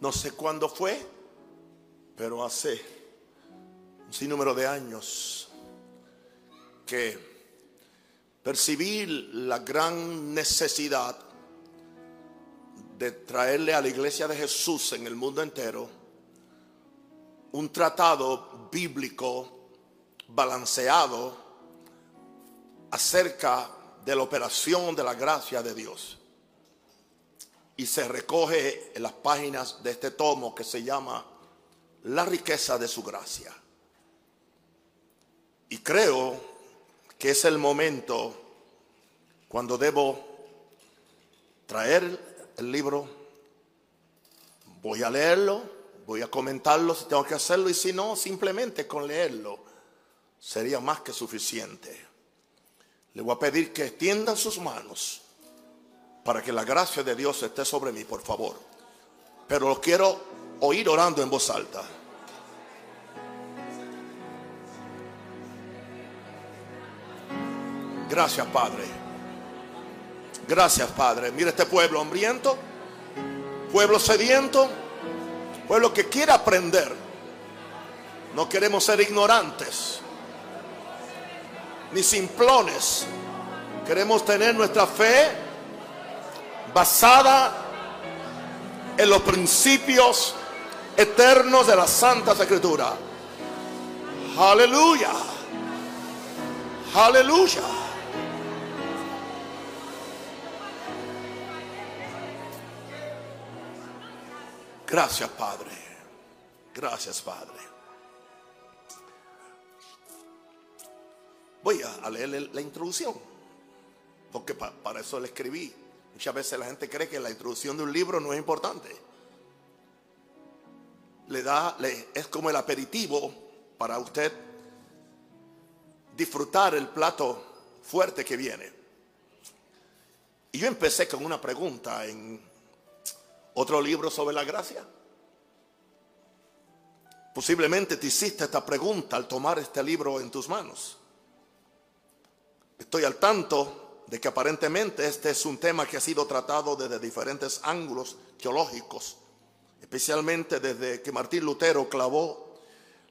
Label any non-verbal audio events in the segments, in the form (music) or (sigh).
No sé cuándo fue, pero hace un sinnúmero de años que percibí la gran necesidad de traerle a la iglesia de Jesús en el mundo entero un tratado bíblico balanceado acerca de la operación de la gracia de Dios. Y se recoge en las páginas de este tomo que se llama La riqueza de su gracia. Y creo que es el momento cuando debo traer el libro, voy a leerlo, voy a comentarlo si tengo que hacerlo y si no, simplemente con leerlo sería más que suficiente. Le voy a pedir que extiendan sus manos para que la gracia de Dios esté sobre mí, por favor. Pero lo quiero oír orando en voz alta. Gracias, Padre. Gracias, Padre. Mira este pueblo hambriento, pueblo sediento, pueblo que quiere aprender. No queremos ser ignorantes ni simplones. Queremos tener nuestra fe basada en los principios eternos de la Santa Escritura. Aleluya. Aleluya. Gracias, Padre. Gracias, Padre. Voy a, leer la introducción, porque para eso le escribí. Muchas veces la gente cree que la introducción de un libro no es importante. Le da, es como el aperitivo para usted disfrutar el plato fuerte que viene. Y yo empecé con una pregunta en otro libro sobre la gracia. Posiblemente te hiciste esta pregunta al tomar este libro en tus manos. Estoy al tanto de que aparentemente este es un tema que ha sido tratado desde diferentes ángulos teológicos, especialmente desde que Martín Lutero clavó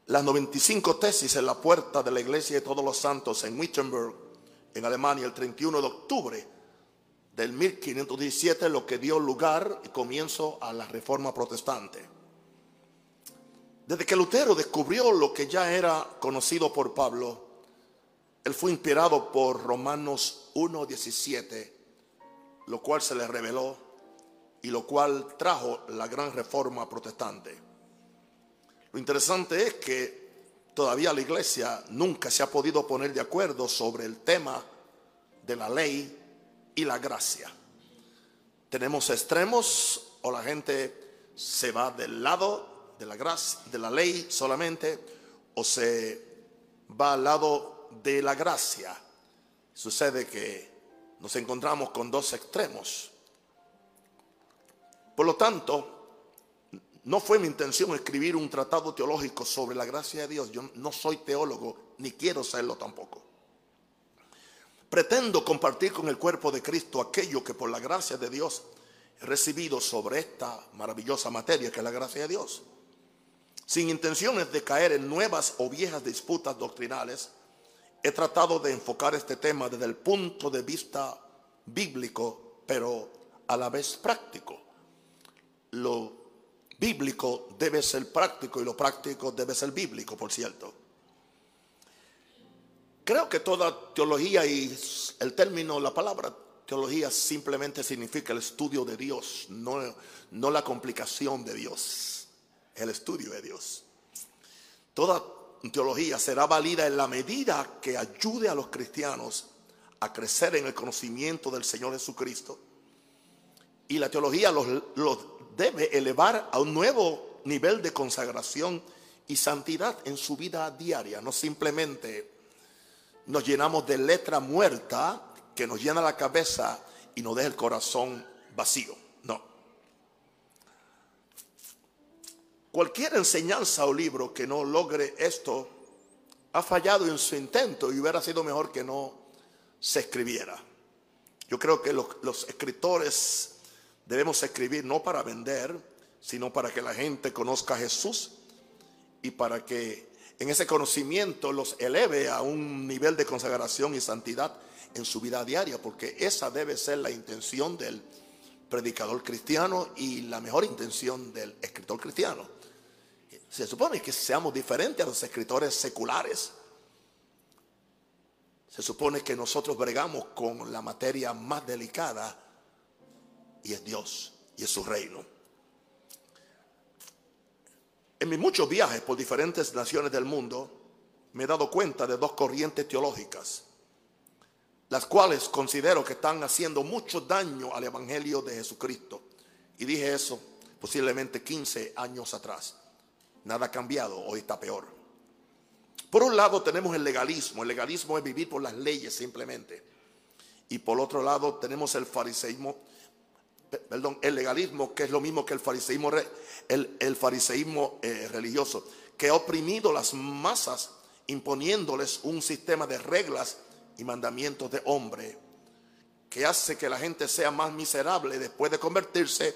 las 95 tesis en la puerta de la iglesia de todos los santos en Wittenberg, en Alemania, el 31 de octubre del 1517, lo que dio lugar y comienzo a la reforma protestante. Desde que Lutero descubrió lo que ya era conocido por Pablo, él fue inspirado por Romanos 1.17, lo cual se le reveló y lo cual trajo la gran reforma protestante. Lo interesante es que todavía la iglesia nunca se ha podido poner de acuerdo sobre el tema de la ley y la gracia. Tenemos extremos o la gente se va del lado de la gracia, de la ley solamente o se va al lado de la gracia, sucede que nos encontramos con dos extremos. Por lo tanto, no fue mi intención escribir un tratado teológico sobre la gracia de Dios. Yo no soy teólogo, ni quiero serlo tampoco. Pretendo compartir con el cuerpo de Cristo aquello que por la gracia de Dios he recibido sobre esta maravillosa materia que es la gracia de Dios. Sin intenciones de caer en nuevas o viejas disputas doctrinales, he tratado de enfocar este tema desde el punto de vista bíblico, pero a la vez práctico. Lo bíblico debe ser práctico y lo práctico debe ser bíblico, por cierto. Creo que toda teología y el término, la palabra teología simplemente significa el estudio de Dios, no, no la complicación de Dios, el estudio de Dios. Toda teología será válida en la medida que ayude a los cristianos a crecer en el conocimiento del Señor Jesucristo. Y la teología los, debe elevar a un nuevo nivel de consagración y santidad en su vida diaria. No simplemente nos llenamos de letra muerta que nos llena la cabeza y nos deja el corazón vacío. No. Cualquier enseñanza o libro que no logre esto ha fallado en su intento y hubiera sido mejor que no se escribiera. Yo creo que los, escritores debemos escribir no para vender, sino para que la gente conozca a Jesús y para que en ese conocimiento los eleve a un nivel de consagración y santidad en su vida diaria, porque esa debe ser la intención del predicador cristiano y la mejor intención del escritor cristiano. Se supone que seamos diferentes a los escritores seculares. Se supone que nosotros bregamos con la materia más delicada y es Dios y es su reino. En mis muchos viajes por diferentes naciones del mundo me he dado cuenta de dos corrientes teológicas, las cuales considero que están haciendo mucho daño al Evangelio de Jesucristo. Y dije eso posiblemente 15 años atrás. Nada ha cambiado, hoy está peor. Por un lado tenemos el legalismo, el legalismo es vivir por las leyes simplemente. Y por otro lado tenemos el fariseísmo, perdón, el legalismo que es lo mismo que el fariseísmo, el, fariseísmo eh, religioso, que ha oprimido las masas imponiéndoles un sistema de reglas y mandamientos de hombre que hace que la gente sea más miserable después de convertirse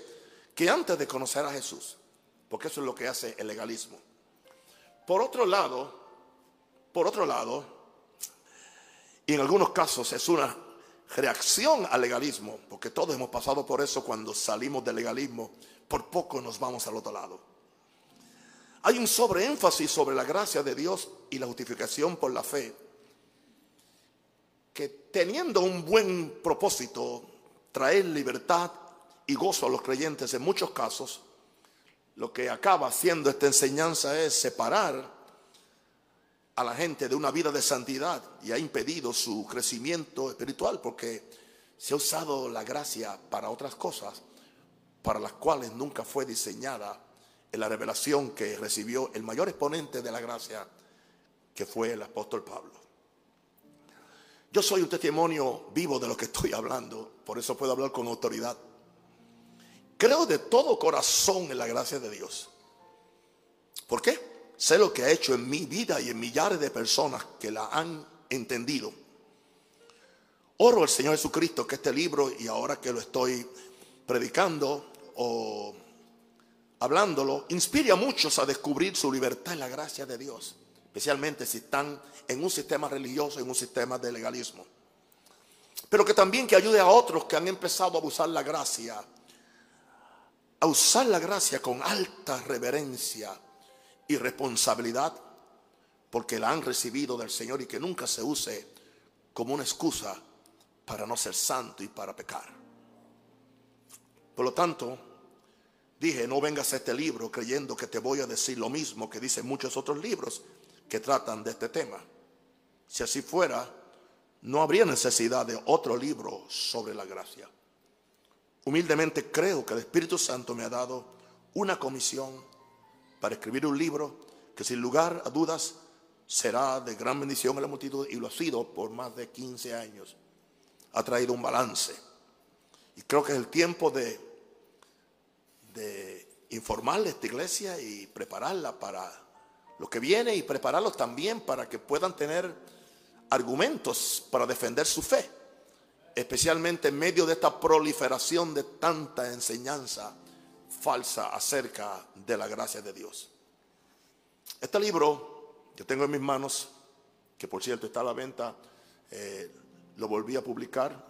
que antes de conocer a Jesús porque eso es lo que hace el legalismo. Por otro lado, por otro lado, y en algunos casos es una reacción al legalismo, porque todos hemos pasado por eso cuando salimos del legalismo, por poco nos vamos al otro lado. Hay un sobreénfasis sobre la gracia de Dios y la justificación por la fe, que teniendo un buen propósito, traer libertad y gozo a los creyentes en muchos casos, lo que acaba haciendo esta enseñanza es separar a la gente de una vida de santidad y ha impedido su crecimiento espiritual porque se ha usado la gracia para otras cosas para las cuales nunca fue diseñada en la revelación que recibió el mayor exponente de la gracia que fue el apóstol Pablo. Yo soy un testimonio vivo de lo que estoy hablando, por eso puedo hablar con autoridad. Creo de todo corazón en la gracia de Dios. ¿Por qué? Sé lo que ha hecho en mi vida y en millares de personas que la han entendido. Oro al Señor Jesucristo que este libro, y ahora que lo estoy predicando o hablándolo, inspire a muchos a descubrir su libertad en la gracia de Dios, especialmente si están en un sistema religioso, en un sistema de legalismo. Pero que también que ayude a otros que han empezado a abusar la gracia a usar la gracia con alta reverencia y responsabilidad, porque la han recibido del Señor y que nunca se use como una excusa para no ser santo y para pecar. Por lo tanto, dije, no vengas a este libro creyendo que te voy a decir lo mismo que dicen muchos otros libros que tratan de este tema. Si así fuera, no habría necesidad de otro libro sobre la gracia. Humildemente creo que el Espíritu Santo me ha dado una comisión para escribir un libro que sin lugar a dudas será de gran bendición a la multitud y lo ha sido por más de 15 años. Ha traído un balance. Y creo que es el tiempo de, de informarle a esta iglesia y prepararla para lo que viene y prepararlos también para que puedan tener argumentos para defender su fe especialmente en medio de esta proliferación de tanta enseñanza falsa acerca de la gracia de Dios. Este libro que tengo en mis manos, que por cierto está a la venta, eh, lo volví a publicar,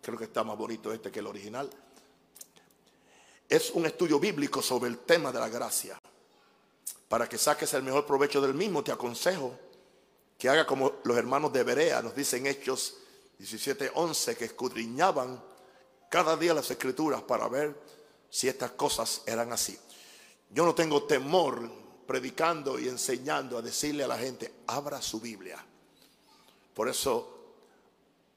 creo que está más bonito este que el original, es un estudio bíblico sobre el tema de la gracia. Para que saques el mejor provecho del mismo, te aconsejo que haga como los hermanos de Berea nos dicen Hechos 17:11 que escudriñaban cada día las escrituras para ver si estas cosas eran así. Yo no tengo temor predicando y enseñando a decirle a la gente, abra su Biblia. Por eso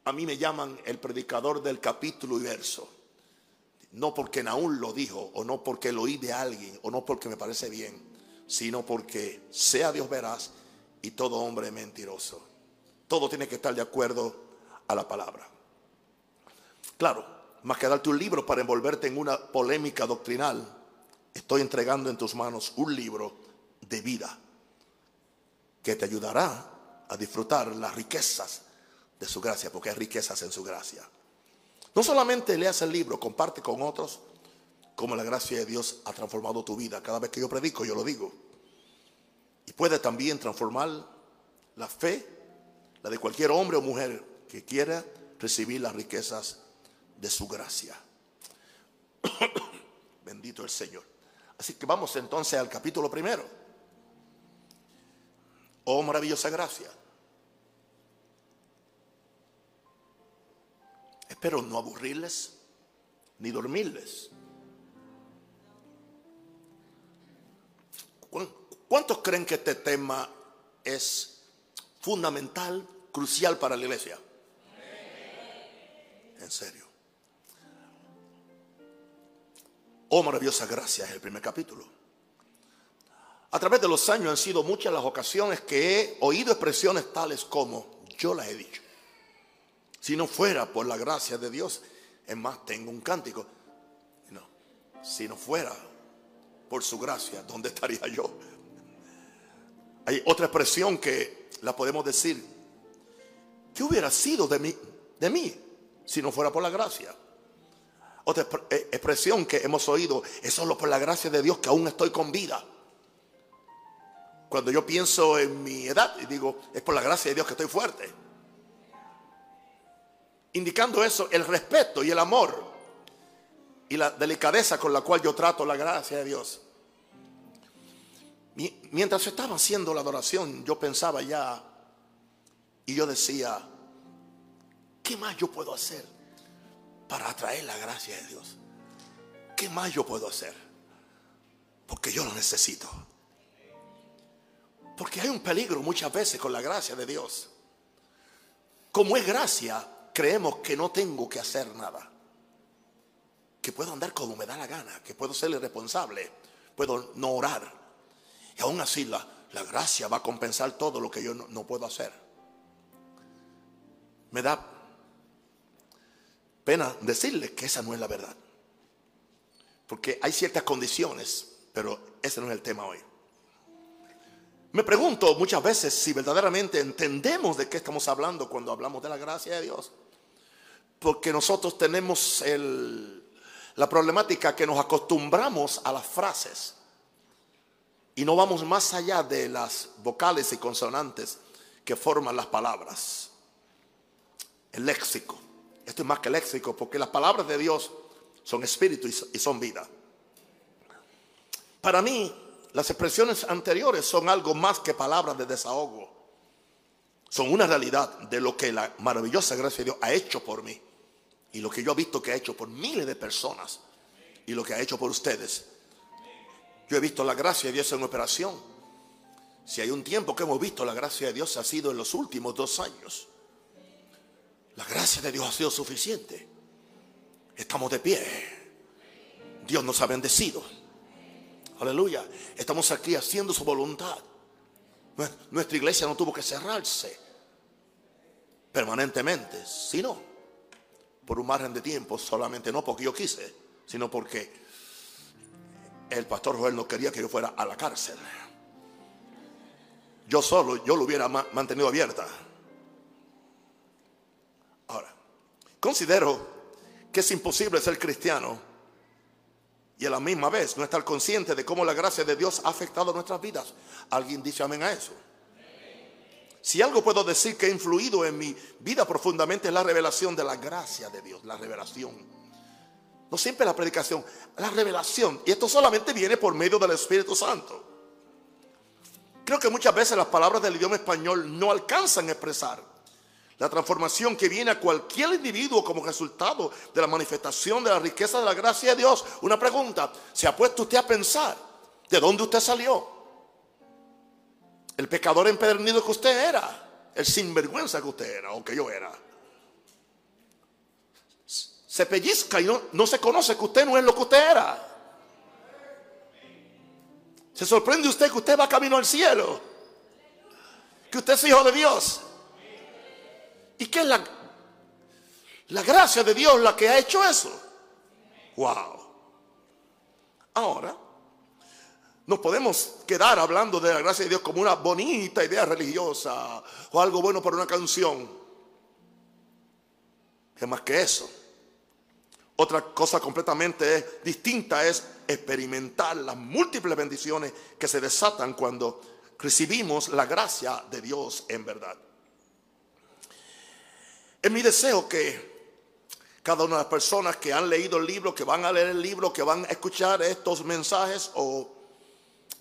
a mí me llaman el predicador del capítulo y verso. No porque Naúl lo dijo, o no porque lo oí de alguien, o no porque me parece bien, sino porque sea Dios veraz y todo hombre mentiroso. Todo tiene que estar de acuerdo a la palabra. Claro, más que darte un libro para envolverte en una polémica doctrinal, estoy entregando en tus manos un libro de vida que te ayudará a disfrutar las riquezas de su gracia, porque hay riquezas en su gracia. No solamente leas el libro, comparte con otros, cómo la gracia de Dios ha transformado tu vida. Cada vez que yo predico, yo lo digo. Y puede también transformar la fe, la de cualquier hombre o mujer que quiera recibir las riquezas de su gracia. (coughs) Bendito el Señor. Así que vamos entonces al capítulo primero. Oh maravillosa gracia. Espero no aburrirles ni dormirles. ¿Cuántos creen que este tema es fundamental, crucial para la iglesia? En serio. Oh, maravillosa gracia es el primer capítulo. A través de los años han sido muchas las ocasiones que he oído expresiones tales como yo las he dicho. Si no fuera por la gracia de Dios, es más, tengo un cántico. No, si no fuera por su gracia, ¿dónde estaría yo? Hay otra expresión que la podemos decir. ¿Qué hubiera sido de mí, de mí si no fuera por la gracia? Otra eh, expresión que hemos oído es solo por la gracia de Dios que aún estoy con vida. Cuando yo pienso en mi edad y digo, es por la gracia de Dios que estoy fuerte. Indicando eso, el respeto y el amor y la delicadeza con la cual yo trato la gracia de Dios. Mientras estaba haciendo la adoración, yo pensaba ya y yo decía, ¿qué más yo puedo hacer para atraer la gracia de Dios? ¿Qué más yo puedo hacer? Porque yo lo necesito. Porque hay un peligro muchas veces con la gracia de Dios. Como es gracia, creemos que no tengo que hacer nada. Que puedo andar como me da la gana, que puedo ser irresponsable, puedo no orar, y aún así la, la gracia va a compensar todo lo que yo no, no puedo hacer. Me da pena decirle que esa no es la verdad. Porque hay ciertas condiciones, pero ese no es el tema hoy. Me pregunto muchas veces si verdaderamente entendemos de qué estamos hablando cuando hablamos de la gracia de Dios. Porque nosotros tenemos el, la problemática que nos acostumbramos a las frases. Y no vamos más allá de las vocales y consonantes que forman las palabras. El léxico. Esto es más que léxico porque las palabras de Dios son espíritu y son vida. Para mí, las expresiones anteriores son algo más que palabras de desahogo. Son una realidad de lo que la maravillosa gracia de Dios ha hecho por mí. Y lo que yo he visto que ha hecho por miles de personas. Y lo que ha hecho por ustedes yo he visto la gracia de Dios en operación. Si hay un tiempo que hemos visto la gracia de Dios ha sido en los últimos dos años. La gracia de Dios ha sido suficiente. Estamos de pie. Dios nos ha bendecido. Aleluya. Estamos aquí haciendo su voluntad. Nuestra iglesia no tuvo que cerrarse permanentemente, sino por un margen de tiempo, solamente no porque yo quise, sino porque el pastor Joel no quería que yo fuera a la cárcel. Yo solo, yo lo hubiera mantenido abierta. Considero que es imposible ser cristiano y a la misma vez no estar consciente de cómo la gracia de Dios ha afectado nuestras vidas. ¿Alguien dice amén a eso? Si algo puedo decir que ha influido en mi vida profundamente es la revelación de la gracia de Dios, la revelación. No siempre la predicación, la revelación. Y esto solamente viene por medio del Espíritu Santo. Creo que muchas veces las palabras del idioma español no alcanzan a expresar la transformación que viene a cualquier individuo como resultado de la manifestación de la riqueza de la gracia de Dios. Una pregunta, ¿se ha puesto usted a pensar de dónde usted salió? El pecador empedernido que usted era, el sinvergüenza que usted era o que yo era se pellizca y no, se conoce que usted no es lo que usted era. Se sorprende usted que usted va camino al cielo. Que usted es hijo de Dios. ¿Y qué es la, la gracia de Dios la que ha hecho eso? Wow. Ahora, nos podemos quedar hablando de la gracia de Dios como una bonita idea religiosa o algo bueno para una canción. Es más que eso Otra cosa completamente distinta es experimentar las múltiples bendiciones que se desatan cuando recibimos la gracia de Dios en verdad. Es mi deseo que cada una de las personas que han leído el libro, que van a leer el libro, que van a escuchar estos mensajes o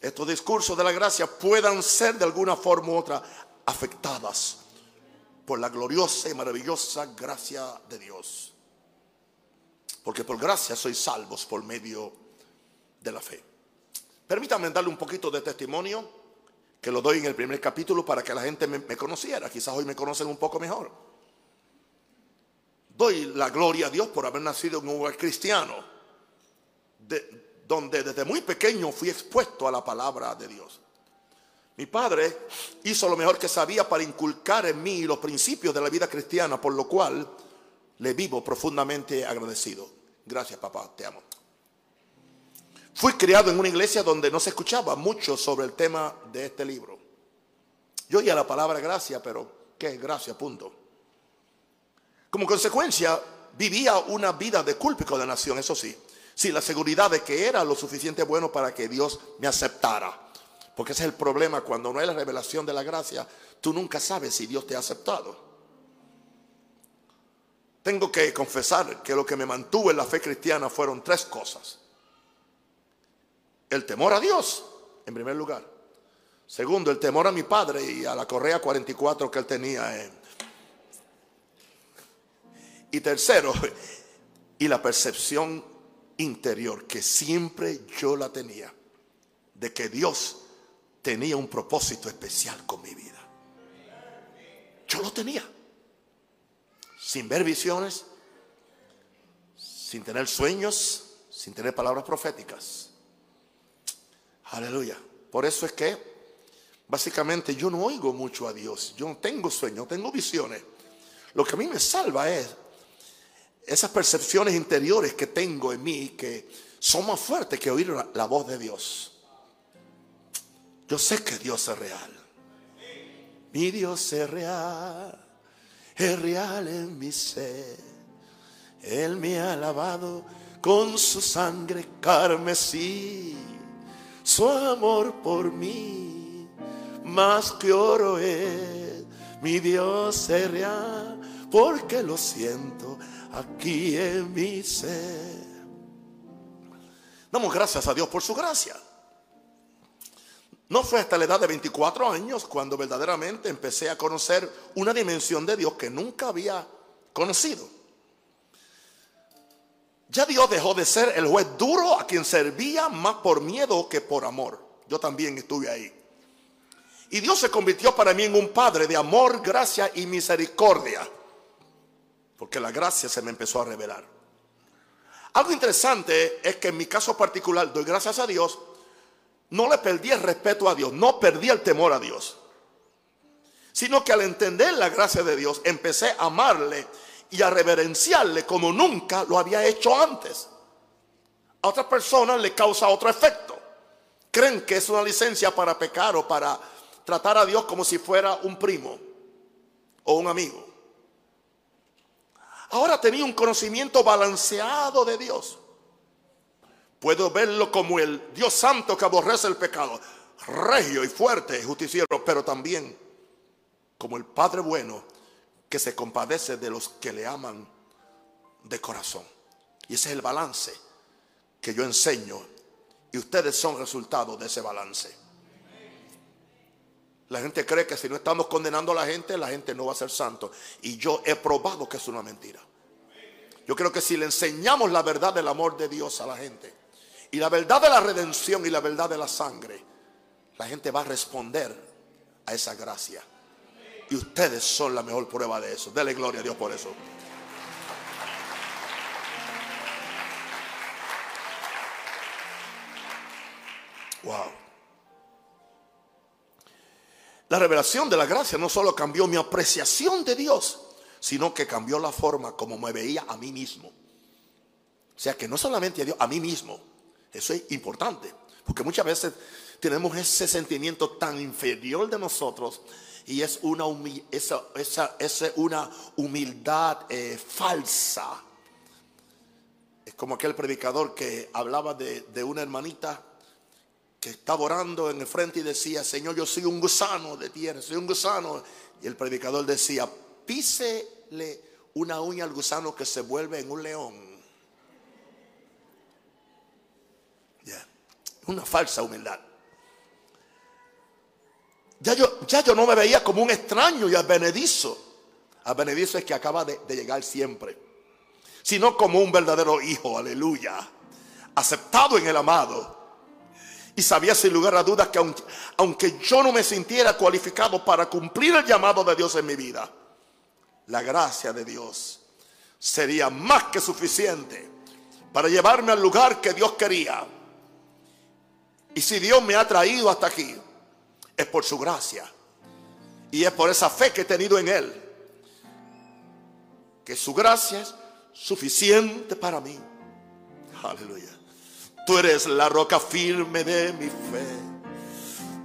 estos discursos de la gracia, puedan ser de alguna forma u otra afectadas por la gloriosa y maravillosa gracia de Dios. Porque por gracia sois salvos por medio de la fe. Permítanme darle un poquito de testimonio que lo doy en el primer capítulo para que la gente me, conociera. Quizás hoy me conocen un poco mejor. Doy la gloria a Dios por haber nacido en un hogar cristiano, donde desde muy pequeño fui expuesto a la palabra de Dios. Mi padre hizo lo mejor que sabía para inculcar en mí los principios de la vida cristiana, por lo cual le vivo profundamente agradecido. Gracias, papá, te amo. Fui criado en una iglesia donde no se escuchaba mucho sobre el tema de este libro. Yo oía la palabra gracia, pero ¿qué es gracia? Punto. Como consecuencia, vivía una vida de culpa y condenación, eso sí. Sí, la seguridad de que era lo suficiente bueno para que Dios me aceptara. Porque ese es el problema, cuando no hay la revelación de la gracia, tú nunca sabes si Dios te ha aceptado. Tengo que confesar que lo que me mantuvo en la fe cristiana fueron tres cosas. El temor a Dios, en primer lugar. Segundo, el temor a mi padre y a la correa 44 que él tenía. Y tercero, (laughs) y la percepción interior que siempre yo la tenía de que Dios tenía un propósito especial con mi vida. Yo lo tenía sin ver visiones, sin tener sueños, sin tener palabras proféticas. Aleluya. Por eso es que básicamente yo no oigo mucho a Dios. Yo no tengo sueños, no tengo visiones. Lo que a mí me salva es esas percepciones interiores que tengo en mí que son más fuertes que oír la, voz de Dios. Yo sé que Dios es real. Mi Dios es real es real en mi ser. Él me ha lavado con su sangre carmesí, su amor por mí, más que oro es, mi Dios es real, porque lo siento aquí en mi ser. Damos gracias a Dios por su gracia. No fue hasta la edad de 24 años cuando verdaderamente empecé a conocer una dimensión de Dios que nunca había conocido. Ya Dios dejó de ser el juez duro a quien servía más por miedo que por amor. Yo también estuve ahí. Y Dios se convirtió para mí en un padre de amor, gracia y misericordia. Porque la gracia se me empezó a revelar. Algo interesante es que en mi caso particular doy gracias a Dios no le perdí el respeto a Dios, no perdí el temor a Dios. Sino que al entender la gracia de Dios, empecé a amarle y a reverenciarle como nunca lo había hecho antes. A otras personas le causa otro efecto. Creen que es una licencia para pecar o para tratar a Dios como si fuera un primo o un amigo. Ahora tenía un conocimiento balanceado de Dios. Puedo verlo como el Dios santo que aborrece el pecado, regio y fuerte, justiciero, pero también como el Padre bueno que se compadece de los que le aman de corazón. Y ese es el balance que yo enseño y ustedes son resultado de ese balance. La gente cree que si no estamos condenando a la gente, la gente no va a ser santo. Y yo he probado que es una mentira. Yo creo que si le enseñamos la verdad del amor de Dios a la gente, y la verdad de la redención y la verdad de la sangre, la gente va a responder a esa gracia. Y ustedes son la mejor prueba de eso. Dele gloria a Dios por eso. Wow. La revelación de la gracia no solo cambió mi apreciación de Dios, sino que cambió la forma como me veía a mí mismo. O sea que no solamente a Dios, a mí mismo. Eso es importante, porque muchas veces tenemos ese sentimiento tan inferior de nosotros y es una, esa, una humildad eh, falsa como aquel predicador que hablaba de, de una hermanita que estaba orando en el frente y decía, Señor, yo soy un gusano de tierra, soy un gusano. Y el predicador decía, písele una uña al gusano que se vuelve en un león. Una falsa humildad. Ya yo, ya yo no me veía como un extraño y advenedizo. Advenedizo es que acaba de llegar siempre. Sino como un verdadero hijo, aleluya. Aceptado en el amado. Y sabía sin lugar a dudas que aunque, aunque, yo no me sintiera cualificado para cumplir el llamado de Dios en mi vida, la gracia de Dios sería más que suficiente para llevarme al lugar que Dios quería. Y si Dios me ha traído hasta aquí, es por su gracia. Y es por esa fe que he tenido en Él. Que su gracia es suficiente para mí. Aleluya. Tú eres la roca firme de mi fe.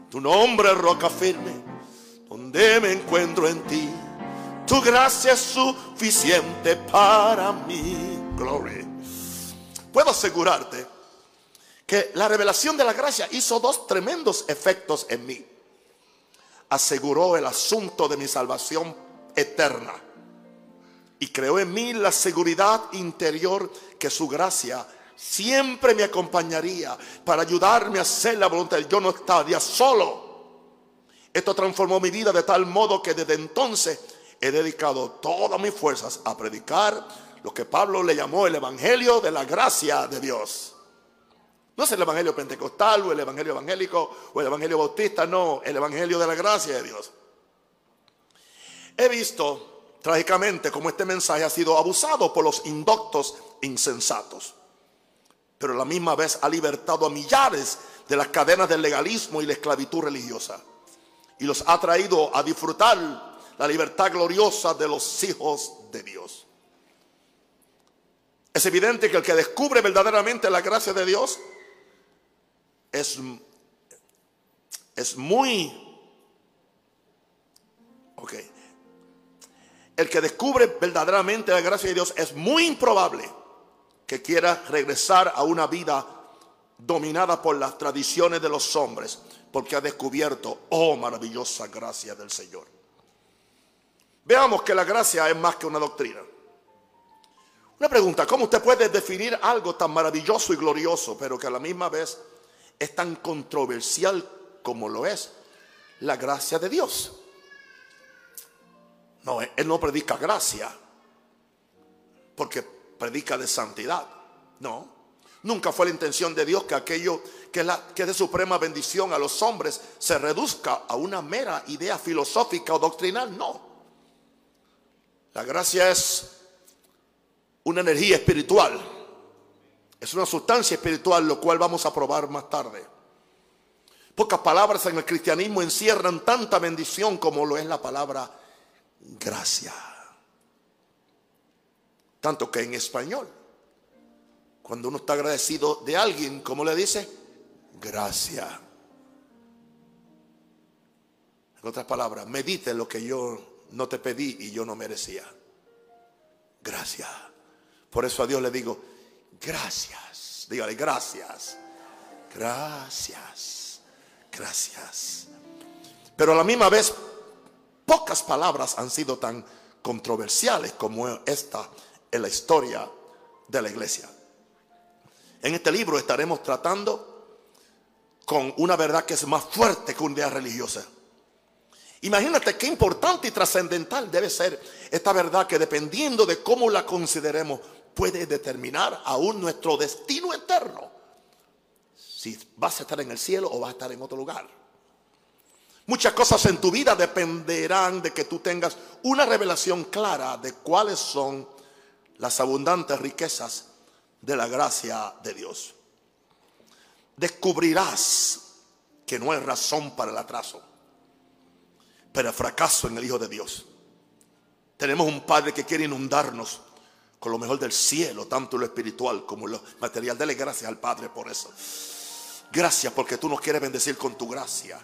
Tu nombre es roca firme, donde me encuentro en ti. Tu gracia es suficiente para mí. Gloria. Puedo asegurarte que la revelación de la gracia hizo dos tremendos efectos en mí. Aseguró el asunto de mi salvación eterna y creó en mí la seguridad interior que su gracia siempre me acompañaría para ayudarme a hacer la voluntad. Yo no estaría solo. Esto transformó mi vida de tal modo que desde entonces he dedicado todas mis fuerzas a predicar lo que Pablo le llamó el Evangelio de la gracia de Dios. No es el Evangelio pentecostal o el Evangelio evangélico o el Evangelio bautista, no, el Evangelio de la gracia de Dios. He visto trágicamente cómo este mensaje ha sido abusado por los indoctos insensatos, pero a la misma vez ha libertado a millares de las cadenas del legalismo y la esclavitud religiosa y los ha traído a disfrutar la libertad gloriosa de los hijos de Dios. Es evidente que el que descubre verdaderamente la gracia de Dios es, es muy... Ok. El que descubre verdaderamente la gracia de Dios es muy improbable que quiera regresar a una vida dominada por las tradiciones de los hombres, porque ha descubierto, oh maravillosa gracia del Señor. Veamos que la gracia es más que una doctrina. Una pregunta, ¿cómo usted puede definir algo tan maravilloso y glorioso, pero que a la misma vez es tan controversial como lo es la gracia de Dios. No, él no predica gracia porque predica de santidad. No, nunca fue la intención de Dios que aquello que, es de suprema bendición a los hombres se reduzca a una mera idea filosófica o doctrinal. No. La gracia es una energía espiritual es una sustancia espiritual, lo cual vamos a probar más tarde. Pocas palabras en el cristianismo encierran tanta bendición como lo es la palabra gracia. Tanto que en español, cuando uno está agradecido de alguien, ¿cómo le dice? Gracia. En otras palabras, medite lo que yo no te pedí y yo no merecía. Gracias. Por eso a Dios le digo, gracias. Dígale, gracias. Gracias. Gracias. Pero a la misma vez, pocas palabras han sido tan controversiales como esta en la historia de la iglesia. En este libro estaremos tratando con una verdad que es más fuerte que una idea religiosa. Imagínate qué importante y trascendental debe ser esta verdad que dependiendo de cómo la consideremos puede determinar aún nuestro destino eterno. Si vas a estar en el cielo o vas a estar en otro lugar. Muchas cosas en tu vida dependerán de que tú tengas una revelación clara de cuáles son las abundantes riquezas de la gracia de Dios. Descubrirás que no hay razón para el atraso, pero el fracaso en el Hijo de Dios. Tenemos un Padre que quiere inundarnos con lo mejor del cielo, tanto lo espiritual como lo material. Dele gracias al Padre por eso. Gracias porque tú nos quieres bendecir con tu gracia.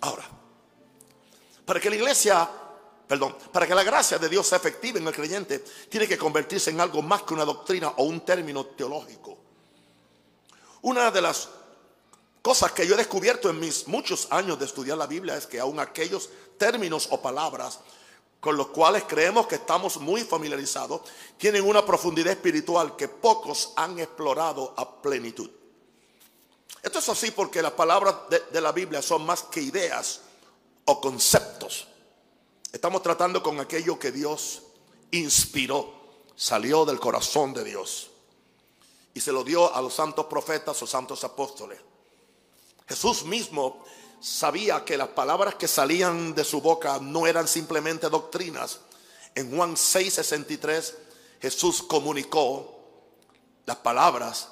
Ahora, para que la iglesia perdón, para que la gracia de Dios sea efectiva en el creyente, tiene que convertirse en algo más que una doctrina o un término teológico. Una de las cosas que yo he descubierto en mis muchos años de estudiar la Biblia es que aún aquellos términos o palabras con los cuales creemos que estamos muy familiarizados, tienen una profundidad espiritual que pocos han explorado a plenitud. Esto es así porque las palabras de, de la Biblia son más que ideas o conceptos. Estamos tratando con aquello que Dios inspiró, salió del corazón de Dios y se lo dio a los santos profetas o santos apóstoles. Jesús mismo sabía que las palabras que salían de su boca no eran simplemente doctrinas. En Juan 6:63 Jesús comunicó las palabras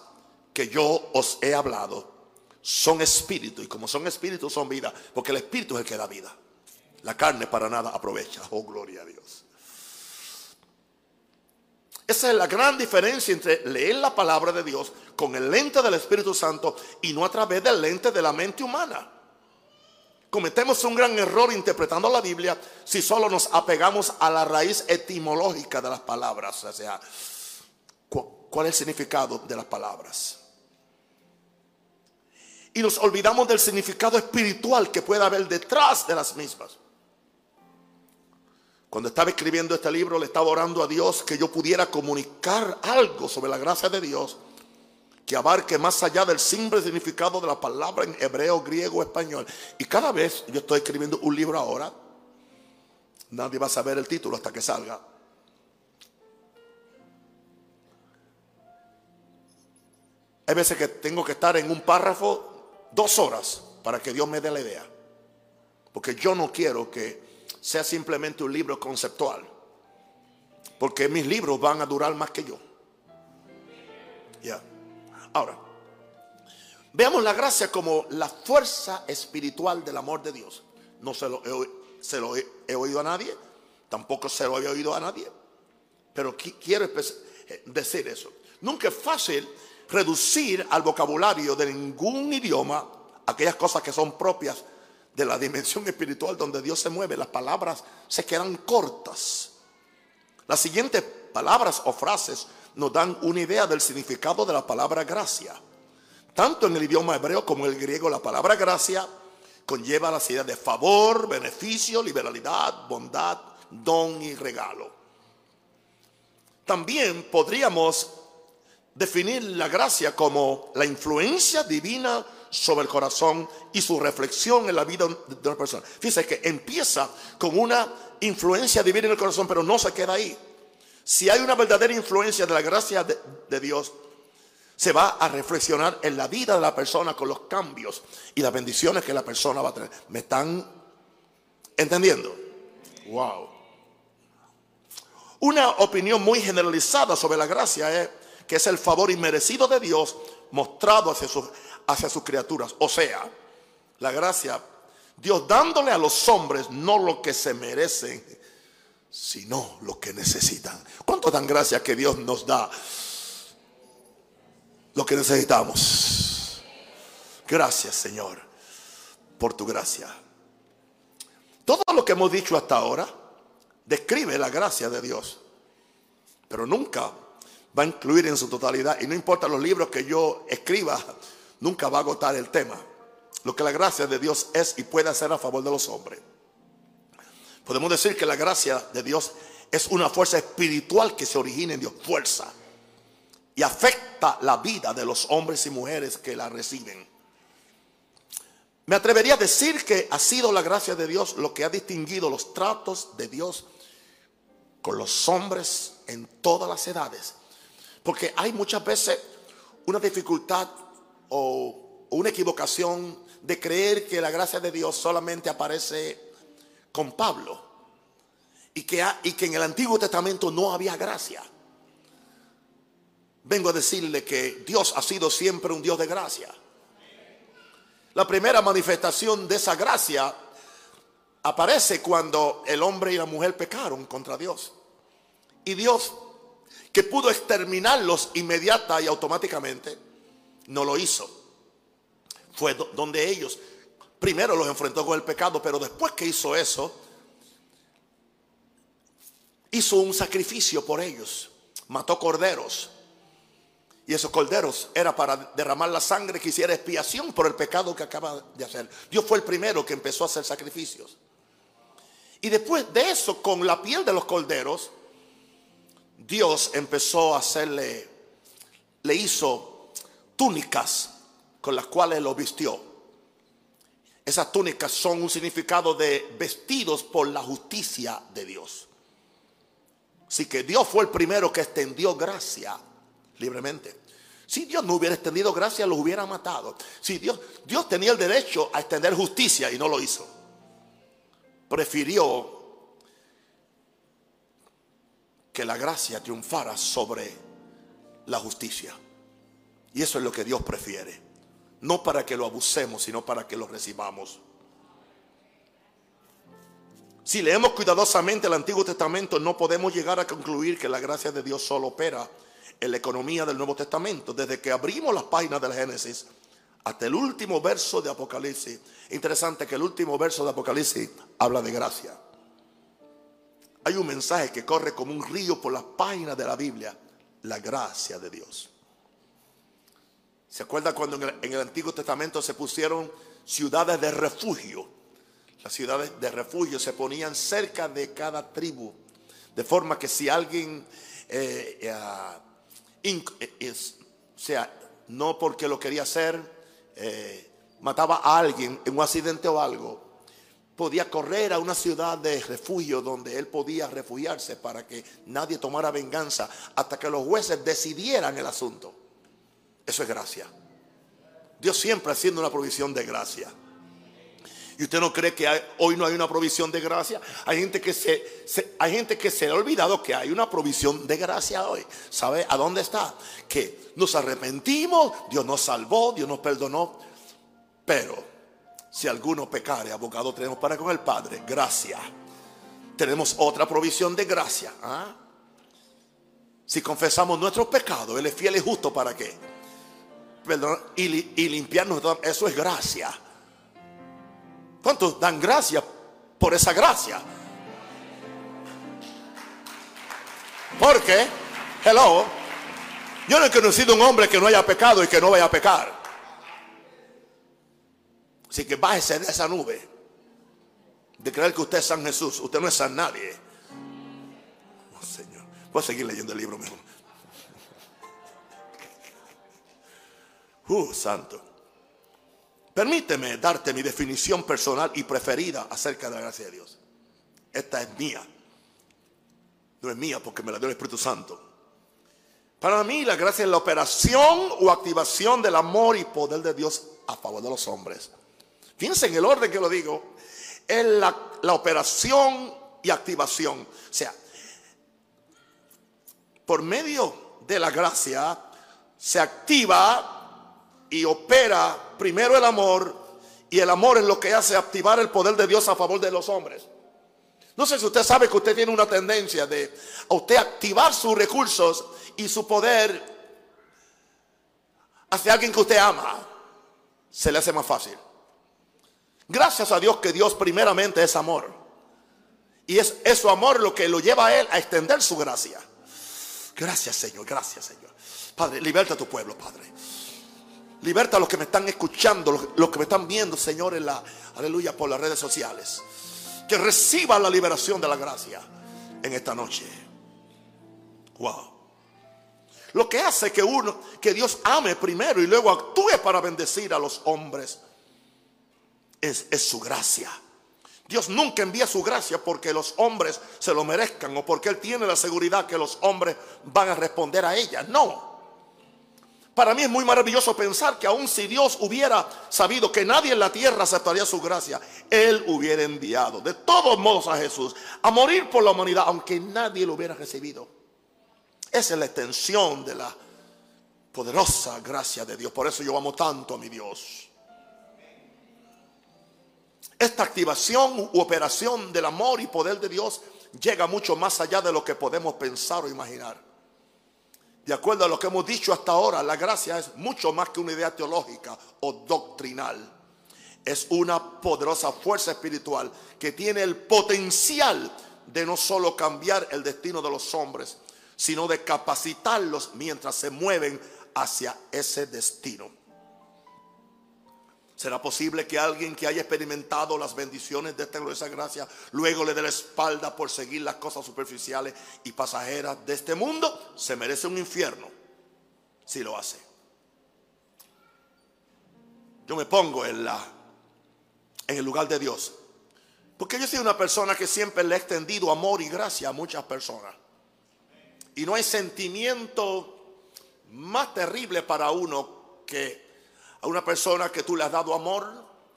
que yo os he hablado son espíritu y como son espíritu son vida, porque el espíritu es el que da vida. La carne para nada aprovecha. Oh, gloria a Dios. Esa es la gran diferencia entre leer la palabra de Dios con el lente del Espíritu Santo y no a través del lente de la mente humana. Cometemos un gran error interpretando la Biblia si solo nos apegamos a la raíz etimológica de las palabras, o sea, cuál es el significado de las palabras. Y nos olvidamos del significado espiritual que puede haber detrás de las mismas. Cuando estaba escribiendo este libro, le estaba orando a Dios que yo pudiera comunicar algo sobre la gracia de Dios que abarque más allá del simple significado de la palabra en hebreo, griego, español. Y cada vez yo estoy escribiendo un libro ahora, nadie va a saber el título hasta que salga. Hay veces que tengo que estar en un párrafo dos horas para que Dios me dé la idea. Porque yo no quiero que sea simplemente un libro conceptual. Porque mis libros van a durar más que yo. Ya. Ahora, veamos la gracia como la fuerza espiritual del amor de Dios. No se lo, he, se lo he, oído a nadie, tampoco se lo había oído a nadie, pero quiero decir eso. Nunca es fácil reducir al vocabulario de ningún idioma aquellas cosas que son propias de la dimensión espiritual donde Dios se mueve, las palabras se quedan cortas. Las siguientes palabras o frases nos dan una idea del significado de la palabra gracia. Tanto en el idioma hebreo como en el griego, la palabra gracia conlleva las ideas de favor, beneficio, liberalidad, bondad, don y regalo. También podríamos definir la gracia como la influencia divina sobre el corazón y su reflexión en la vida de una persona. Fíjese que empieza con una influencia divina en el corazón, pero no se queda ahí. Si hay una verdadera influencia de la gracia de, Dios, se va a reflexionar en la vida de la persona con los cambios y las bendiciones que la persona va a tener. ¿Me están entendiendo? Wow. Una opinión muy generalizada sobre la gracia es que es el favor inmerecido de Dios mostrado hacia sus, hacia sus criaturas. O sea, la gracia, Dios dándole a los hombres no lo que se merecen, sino lo que necesitan. ¿Cuánto dan gracias que Dios nos da lo que necesitamos? Gracias, Señor, por tu gracia. Todo lo que hemos dicho hasta ahora describe la gracia de Dios, pero nunca va a incluir en su totalidad, y no importa los libros que yo escriba, nunca va a agotar el tema. Lo que la gracia de Dios es y puede hacer a favor de los hombres. Podemos decir que la gracia de Dios es una fuerza espiritual que se origina en Dios, fuerza, y afecta la vida de los hombres y mujeres que la reciben. Me atrevería a decir que ha sido la gracia de Dios lo que ha distinguido los tratos de Dios con los hombres en todas las edades. Porque hay muchas veces una dificultad o una equivocación de creer que la gracia de Dios solamente aparece con Pablo y que, y que en el Antiguo Testamento no había gracia. Vengo a decirle que Dios ha sido siempre un Dios de gracia. La primera manifestación de esa gracia aparece cuando el hombre y la mujer pecaron contra Dios. Y Dios, que pudo exterminarlos inmediata y automáticamente, no lo hizo. Fue donde ellos primero los enfrentó con el pecado, pero después que hizo eso, hizo un sacrificio por ellos, mató corderos. Y esos corderos era para derramar la sangre que hiciera expiación por el pecado que acaba de hacer. Dios fue el primero que empezó a hacer sacrificios. Y después de eso, con la piel de los corderos, Dios empezó a hacerle, le hizo túnicas con las cuales lo vistió. Esas túnicas son un significado de vestidos por la justicia de Dios. Así que Dios fue el primero que extendió gracia libremente. Si Dios no hubiera extendido gracia, los hubiera matado. Si Dios, Dios tenía el derecho a extender justicia y no lo hizo. Prefirió que la gracia triunfara sobre la justicia. Y eso es lo que Dios prefiere. No para que lo abusemos, sino para que lo recibamos. Si leemos cuidadosamente el Antiguo Testamento, no podemos llegar a concluir que la gracia de Dios solo opera en la economía del Nuevo Testamento. Desde que abrimos las páginas del Génesis hasta el último verso de Apocalipsis. Interesante que el último verso de Apocalipsis habla de gracia. Hay un mensaje que corre como un río por las páginas de la Biblia. La gracia de Dios. ¿Se acuerda cuando en el, Antiguo Testamento se pusieron ciudades de refugio? Las ciudades de refugio se ponían cerca de cada tribu. De forma que si alguien eh, eh, eh, o sea, no porque lo quería hacer, mataba a alguien en un accidente o algo, podía correr a una ciudad de refugio donde él podía refugiarse para que nadie tomara venganza hasta que los jueces decidieran el asunto. Eso es gracia. Dios siempre haciendo una provisión de gracia. ¿Y usted no cree que hoy no hay una provisión de gracia? Hay gente que se, hay gente que se ha olvidado que hay una provisión de gracia hoy. ¿Sabe a dónde está? Que nos arrepentimos, Dios nos salvó, Dios nos perdonó. Pero si alguno pecare, abogado tenemos para con el Padre, gracia. Tenemos otra provisión de gracia. ¿ah? Si confesamos nuestros pecados, Él es fiel y justo para qué? Perdón, y, limpiarnos. Eso es gracia. ¿Cuántos dan gracias por esa gracia? Porque, hello, yo no he conocido un hombre que no haya pecado y que no vaya a pecar. Así que bájese de esa nube de creer que usted es San Jesús. Usted no es San nadie. Oh, Señor. Voy a seguir leyendo el libro mejor. Uh, santo. Permíteme darte mi definición personal y preferida acerca de la gracia de Dios. Esta es mía. No es mía porque me la dio el Espíritu Santo. Para mí la gracia es la operación o activación del amor y poder de Dios a favor de los hombres. Fíjense en el orden que lo digo. Es la, la operación y activación. O sea, por medio de la gracia se activa y opera primero el amor y el amor es lo que hace activar el poder de Dios a favor de los hombres. No sé si usted sabe que usted tiene una tendencia de a usted activar sus recursos y su poder hacia alguien que usted ama. Se le hace más fácil. Gracias a Dios que Dios primeramente es amor. Y es, es su amor lo que lo lleva a Él a extender su gracia. Gracias Señor, gracias Señor. Padre, liberta a tu pueblo, Padre. Liberta a los que me están escuchando, los, que me están viendo, Señor, en la, aleluya, por las redes sociales. Que reciban la liberación de la gracia en esta noche. Wow. Lo que hace que uno, que Dios ame primero y luego actúe para bendecir a los hombres, es, es su gracia. Dios nunca envía su gracia porque los hombres se lo merezcan o porque Él tiene la seguridad que los hombres van a responder a ella. No. Para mí es muy maravilloso pensar que aun si Dios hubiera sabido que nadie en la tierra aceptaría su gracia, Él hubiera enviado de todos modos a Jesús a morir por la humanidad, aunque nadie lo hubiera recibido. Esa es la extensión de la poderosa gracia de Dios. Por eso yo amo tanto a mi Dios. Esta activación u operación del amor y poder de Dios llega mucho más allá de lo que podemos pensar o imaginar. De acuerdo a lo que hemos dicho hasta ahora, la gracia es mucho más que una idea teológica o doctrinal. Es una poderosa fuerza espiritual que tiene el potencial de no solo cambiar el destino de los hombres, sino de capacitarlos mientras se mueven hacia ese destino. ¿Será posible que alguien que haya experimentado las bendiciones de esta gloriosa gracia luego le dé la espalda por seguir las cosas superficiales y pasajeras de este mundo? Se merece un infierno si lo hace. Yo me pongo en, la, en el lugar de Dios. Porque yo soy una persona que siempre le he extendido amor y gracia a muchas personas. Y no hay sentimiento más terrible para uno que a una persona que tú le has dado amor,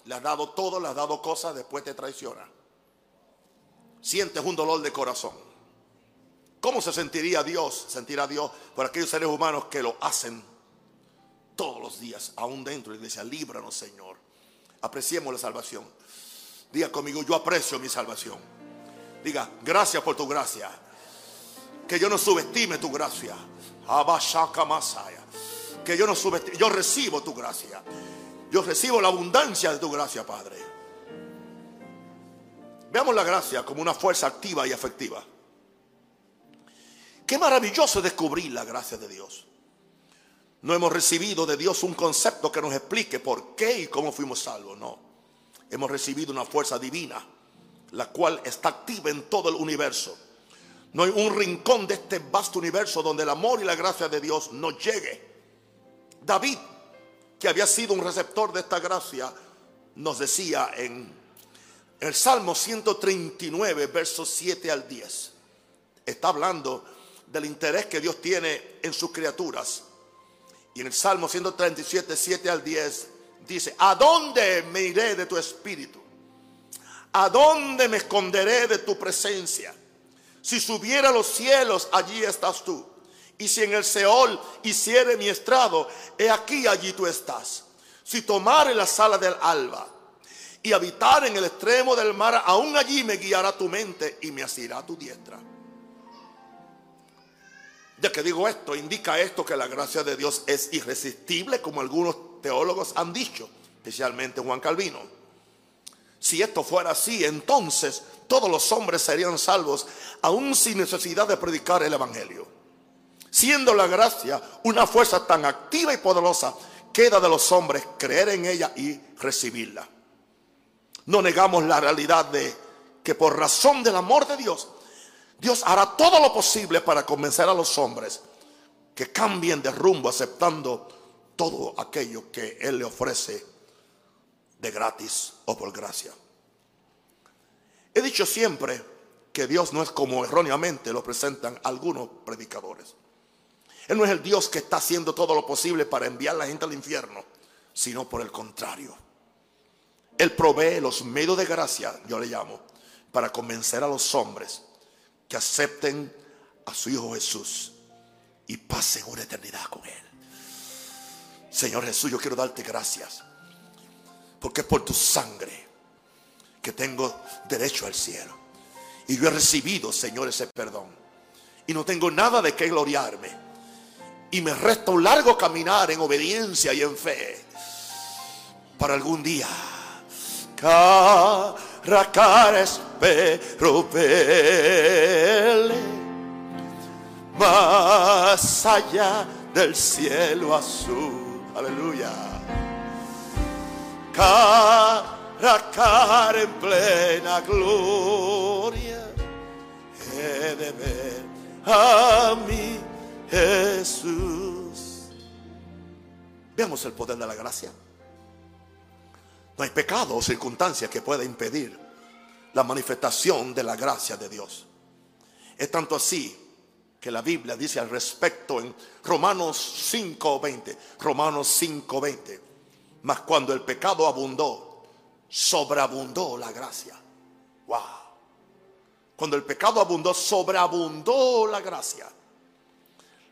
le has dado todo, le has dado cosas, después te traiciona. Sientes un dolor de corazón. ¿Cómo se sentiría Dios, sentirá Dios por aquellos seres humanos que lo hacen todos los días, aún dentro de la iglesia? Líbranos, Señor. Apreciemos la salvación. Diga conmigo, yo aprecio mi salvación. Diga, gracias por tu gracia. Que yo no subestime tu gracia. Abashaka Masaya que yo no subestimo, yo recibo tu gracia. Yo recibo la abundancia de tu gracia, Padre. Veamos la gracia como una fuerza activa y efectiva. Qué maravilloso descubrir la gracia de Dios. No hemos recibido de Dios un concepto que nos explique por qué y cómo fuimos salvos, no. Hemos recibido una fuerza divina, la cual está activa en todo el universo. No hay un rincón de este vasto universo donde el amor y la gracia de Dios no llegue. David, que había sido un receptor de esta gracia, nos decía en el Salmo 139, versos 7 al 10. Está hablando del interés que Dios tiene en sus criaturas. Y en el Salmo 137, 7 al 10 dice, ¿a dónde me iré de tu espíritu? ¿A dónde me esconderé de tu presencia? Si subiera a los cielos, allí estás tú. Y si en el Seol hiciere mi estrado, he aquí allí tú estás. Si tomare la sala del alba y habitar en el extremo del mar, aún allí me guiará tu mente y me asirá tu diestra. Ya que digo esto, indica esto que la gracia de Dios es irresistible, como algunos teólogos han dicho, especialmente Juan Calvino. Si esto fuera así, entonces todos los hombres serían salvos, aún sin necesidad de predicar el Evangelio. Siendo la gracia una fuerza tan activa y poderosa, queda de los hombres creer en ella y recibirla. No negamos la realidad de que por razón del amor de Dios, Dios hará todo lo posible para convencer a los hombres que cambien de rumbo aceptando todo aquello que Él le ofrece de gratis o por gracia. He dicho siempre que Dios no es como erróneamente lo presentan algunos predicadores. Él no es el Dios que está haciendo todo lo posible para enviar a la gente al infierno, sino por el contrario. Él provee los medios de gracia, yo le llamo, para convencer a los hombres que acepten a su Hijo Jesús y pasen una eternidad con Él. Señor Jesús, yo quiero darte gracias, porque es por tu sangre que tengo derecho al cielo. Y yo he recibido, Señor, ese perdón. Y no tengo nada de qué gloriarme y me resta un largo caminar en obediencia y en fe para algún día. Cara cara espero verle más allá del cielo azul. Aleluya. Cara cara en plena gloria he de ver a mí Jesús. Veamos el poder de la gracia. No hay pecado o circunstancia que pueda impedir la manifestación de la gracia de Dios. Es tanto así que la Biblia dice al respecto en Romanos 5:20, Romanos 5:20, mas cuando el pecado abundó, sobreabundó la gracia. Wow. Cuando el pecado abundó, sobreabundó la gracia.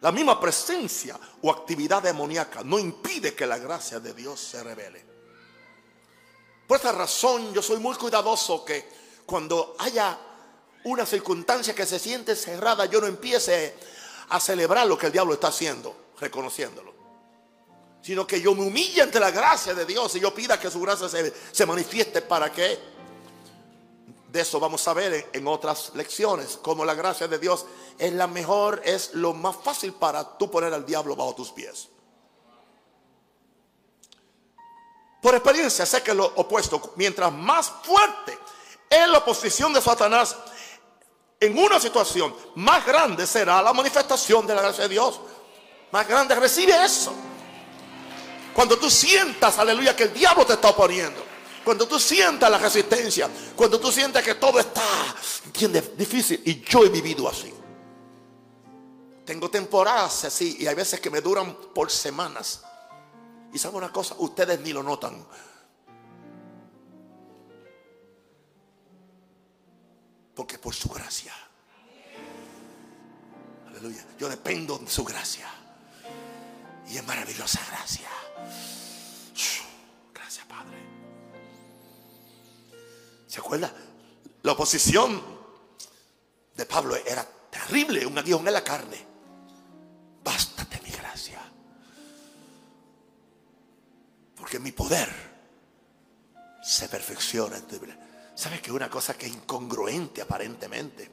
La misma presencia o actividad demoníaca no impide que la gracia de Dios se revele. Por esta razón yo soy muy cuidadoso que cuando haya una circunstancia que se siente cerrada, yo no empiece a celebrar lo que el diablo está haciendo, reconociéndolo. Sino que yo me humille ante la gracia de Dios y yo pida que su gracia se, se manifieste para que De eso vamos a ver en, otras lecciones, como la gracia de Dios es la mejor, es lo más fácil para tú poner al diablo bajo tus pies. Por experiencia sé que lo opuesto, mientras más fuerte es la oposición de Satanás en una situación, más grande será la manifestación de la gracia de Dios. Más grande recibe eso. Cuando tú sientas, aleluya, que el diablo te está oponiendo. Cuando tú sientas la resistencia, cuando tú sientas que todo está, ¿entiendes? Difícil. Y yo he vivido así. Tengo temporadas así y hay veces que me duran por semanas. Y saben una cosa, ustedes ni lo notan. Porque por su gracia. Aleluya. Yo dependo de su gracia. Y es maravillosa gracia. ¿Se acuerda? La oposición de Pablo era terrible, un aguijón en la carne. Bástate mi gracia. Porque mi poder se perfecciona ¿Sabes que una cosa que es incongruente aparentemente?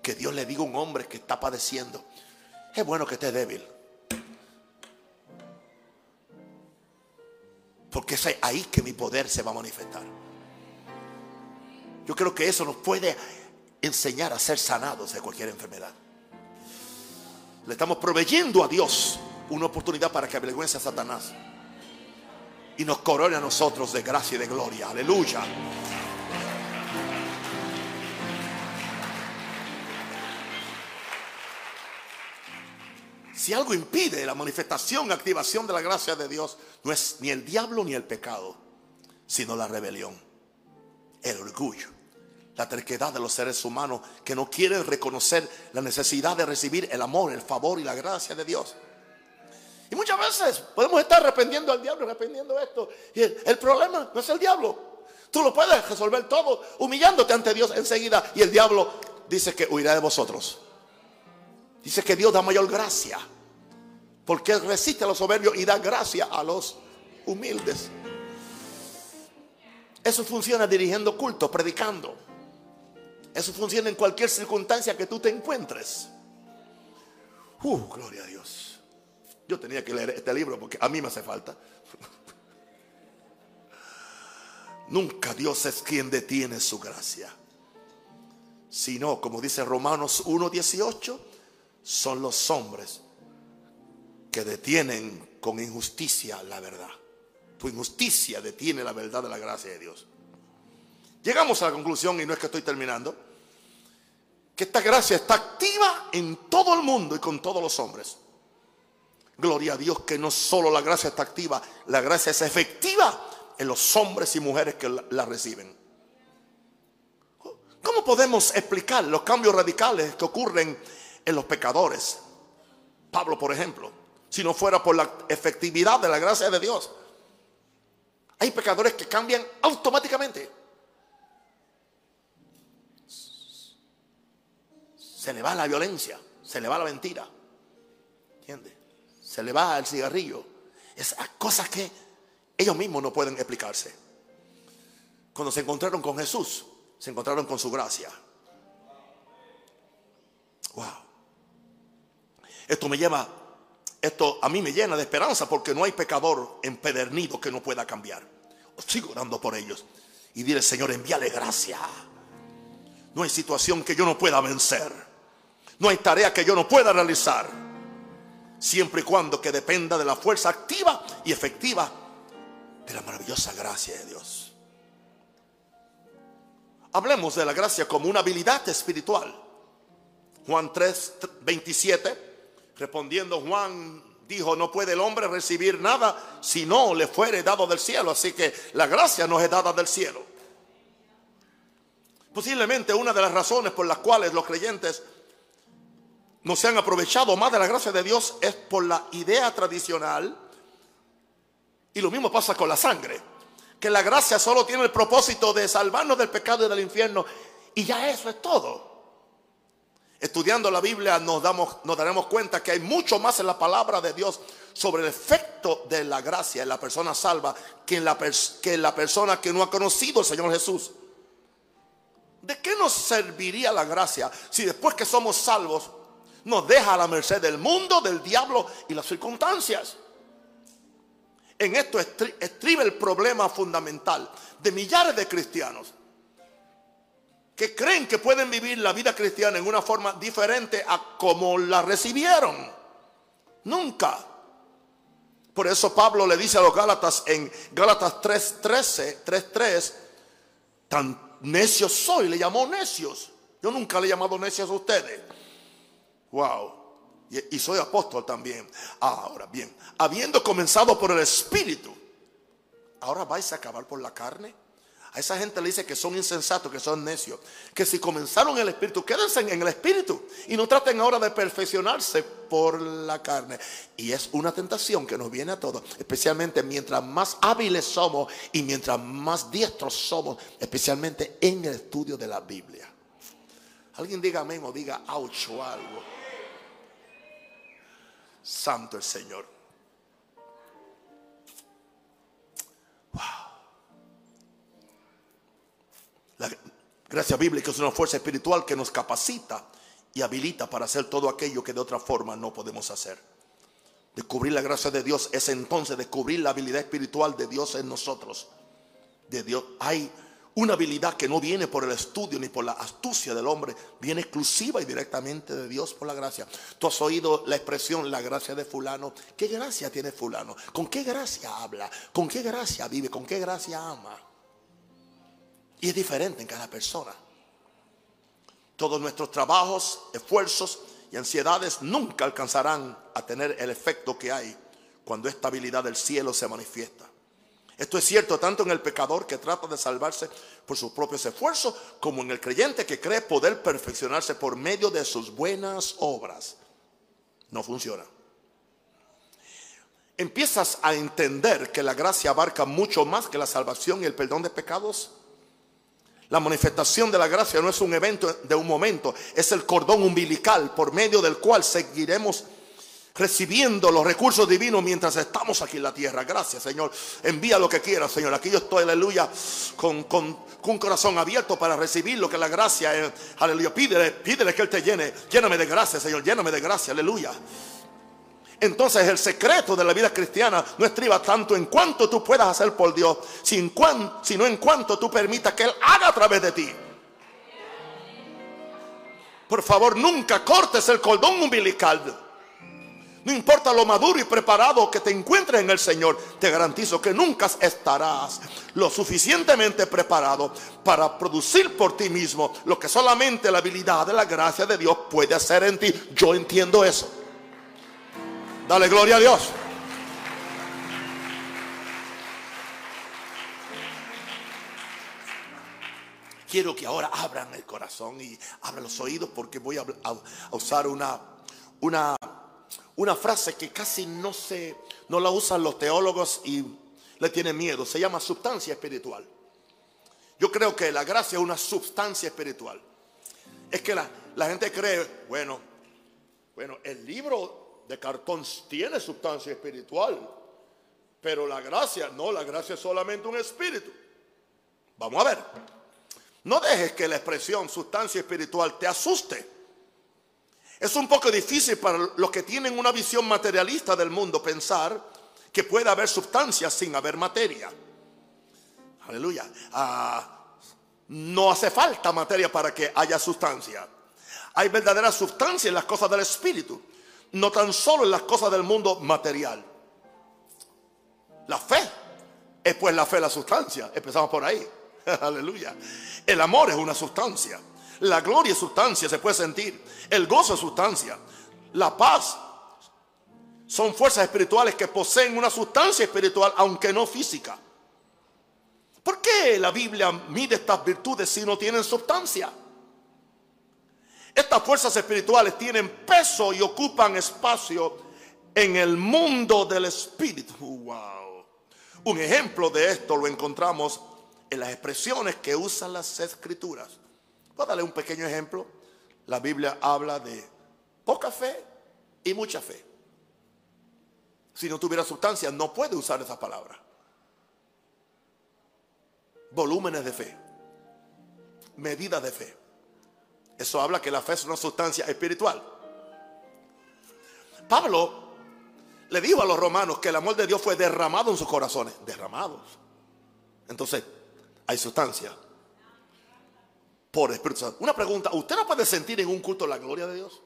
Que Dios le diga a un hombre que está padeciendo, es bueno que esté débil. Porque es ahí que mi poder se va a manifestar. Yo creo que eso nos puede enseñar a ser sanados de cualquier enfermedad. Le estamos proveyendo a Dios una oportunidad para que avergüence a Satanás y nos corone a nosotros de gracia y de gloria. Aleluya. Si algo impide la manifestación, activación de la gracia de Dios, no es ni el diablo ni el pecado, sino la rebelión, el orgullo la terquedad de los seres humanos que no quieren reconocer la necesidad de recibir el amor, el favor y la gracia de Dios. Y muchas veces podemos estar arrepentiendo al diablo, arrepentiendo esto. Y el, problema no es el diablo. Tú lo puedes resolver todo humillándote ante Dios enseguida. Y el diablo dice que huirá de vosotros. Dice que Dios da mayor gracia. Porque Él resiste a los soberbios y da gracia a los humildes. Eso funciona dirigiendo culto, predicando. Eso funciona en cualquier circunstancia que tú te encuentres. Uh, gloria a Dios. Yo tenía que leer este libro porque a mí me hace falta. (laughs) Nunca Dios es quien detiene su gracia. Sino, como dice Romanos 1.18, son los hombres que detienen con injusticia la verdad. Tu injusticia detiene la verdad de la gracia de Dios. Llegamos a la conclusión, y no es que estoy terminando, que esta gracia está activa en todo el mundo y con todos los hombres. Gloria a Dios que no solo la gracia está activa, la gracia es efectiva en los hombres y mujeres que la, reciben. ¿Cómo podemos explicar los cambios radicales que ocurren en los pecadores? Pablo, por ejemplo, si no fuera por la efectividad de la gracia de Dios. Hay pecadores que cambian automáticamente. Se le va la violencia, se le va la mentira. ¿Entiendes? Se le va el cigarrillo. Esas cosas que ellos mismos no pueden explicarse. Cuando se encontraron con Jesús, se encontraron con su gracia. Wow. Esto me lleva, esto a mí me llena de esperanza porque no hay pecador empedernido que no pueda cambiar. Sigo orando por ellos y dile, Señor, envíale gracia. No hay situación que yo no pueda vencer. No hay tarea que yo no pueda realizar. Siempre y cuando que dependa de la fuerza activa y efectiva de la maravillosa gracia de Dios. Hablemos de la gracia como una habilidad espiritual. Juan 3, 27, respondiendo Juan dijo, no puede el hombre recibir nada si no le fuere dado del cielo. Así que la gracia nos es dada del cielo. Posiblemente una de las razones por las cuales los creyentes no se han aprovechado más de la gracia de Dios es por la idea tradicional. Y lo mismo pasa con la sangre. Que la gracia solo tiene el propósito de salvarnos del pecado y del infierno. Y ya eso es todo. Estudiando la Biblia nos, damos, nos daremos cuenta que hay mucho más en la palabra de Dios sobre el efecto de la gracia en la persona salva que en la, que en la persona que no ha conocido al Señor Jesús. ¿De qué nos serviría la gracia si después que somos salvos nos deja a la merced del mundo, del diablo y las circunstancias? En esto estriba el problema fundamental de millares de cristianos que creen que pueden vivir la vida cristiana en una forma diferente a como la recibieron. Nunca. Por eso Pablo le dice a los Gálatas en Gálatas 3:13, 3:3, tan necios soy, le llamó necios. Yo nunca le he llamado necios a ustedes. Wow. Y, soy apóstol también. Ahora bien, habiendo comenzado por el Espíritu, ahora vais a acabar por la carne. A esa gente le dice que son insensatos, que son necios. Que si comenzaron en el Espíritu, quédense en el Espíritu. Y no traten ahora de perfeccionarse por la carne. Y es una tentación que nos viene a todos. Especialmente mientras más hábiles somos y mientras más diestros somos. Especialmente en el estudio de la Biblia. Alguien diga amén o diga ouch o algo. Santo el Señor. Wow. La gracia bíblica es una fuerza espiritual que nos capacita y habilita para hacer todo aquello que de otra forma no podemos hacer. Descubrir la gracia de Dios es entonces descubrir la habilidad espiritual de Dios en nosotros. De Dios hay una habilidad que no viene por el estudio ni por la astucia del hombre, viene exclusiva y directamente de Dios por la gracia. Tú has oído la expresión la gracia de fulano. ¿Qué gracia tiene fulano? ¿Con qué gracia habla? ¿Con qué gracia vive? ¿Con qué gracia ama? Y es diferente en cada persona. Todos nuestros trabajos, esfuerzos y ansiedades nunca alcanzarán a tener el efecto que hay cuando esta habilidad del cielo se manifiesta. Esto es cierto tanto en el pecador que trata de salvarse por sus propios esfuerzos, como en el creyente que cree poder perfeccionarse por medio de sus buenas obras. No funciona. Empiezas a entender que la gracia abarca mucho más que la salvación y el perdón de pecados. La manifestación de la gracia no es un evento de un momento, es el cordón umbilical por medio del cual seguiremos recibiendo los recursos divinos mientras estamos aquí en la tierra. Gracias, Señor. Envía lo que quieras, Señor. Aquí yo estoy, aleluya, con, un corazón abierto para recibir lo que la gracia es. Aleluya. Pídele, pídele que Él te llene. Lléname de gracia, Señor. Lléname de gracia, aleluya. Entonces el secreto de la vida cristiana no estriba tanto en cuanto tú puedas hacer por Dios, sino en cuanto tú permitas que Él haga a través de ti. Por favor, nunca cortes el cordón umbilical. No importa lo maduro y preparado que te encuentres en el Señor, te garantizo que nunca estarás lo suficientemente preparado para producir por ti mismo lo que solamente la habilidad de la gracia de Dios puede hacer en ti. Yo entiendo eso. Dale gloria a Dios. Quiero que ahora abran el corazón y abran los oídos porque voy a, usar una, una, una frase que casi no se, no la usan los teólogos y le tienen miedo. Se llama sustancia espiritual. Yo creo que la gracia es una sustancia espiritual. Es que la, la gente cree, bueno, bueno, el libro de cartón tiene sustancia espiritual, pero la gracia, no, la gracia es solamente un espíritu. Vamos a ver. No dejes que la expresión sustancia espiritual te asuste. Es un poco difícil para los que tienen una visión materialista del mundo pensar que puede haber sustancia sin haber materia. Aleluya. Ah, no hace falta materia para que haya sustancia. Hay verdadera sustancia en las cosas del espíritu no tan solo en las cosas del mundo material. La fe es pues la fe la sustancia. Empezamos por ahí. (laughs) Aleluya. El amor es una sustancia. La gloria es sustancia, se puede sentir. El gozo es sustancia. La paz son fuerzas espirituales que poseen una sustancia espiritual, aunque no física. ¿Por qué la Biblia mide estas virtudes si no tienen sustancia? Estas fuerzas espirituales tienen peso y ocupan espacio en el mundo del espíritu. Wow. Un ejemplo de esto lo encontramos en las expresiones que usan las escrituras. Voy a darle un pequeño ejemplo. La Biblia habla de poca fe y mucha fe. Si no tuviera sustancia, no puede usar esa palabra. Volúmenes de fe. medida de fe. Eso habla que la fe es una sustancia espiritual. Pablo le dijo a los romanos que el amor de Dios fue derramado en sus corazones. Derramados. Entonces, hay sustancia por Espíritu Santo. Una pregunta, ¿usted no puede sentir en un culto la gloria de Dios?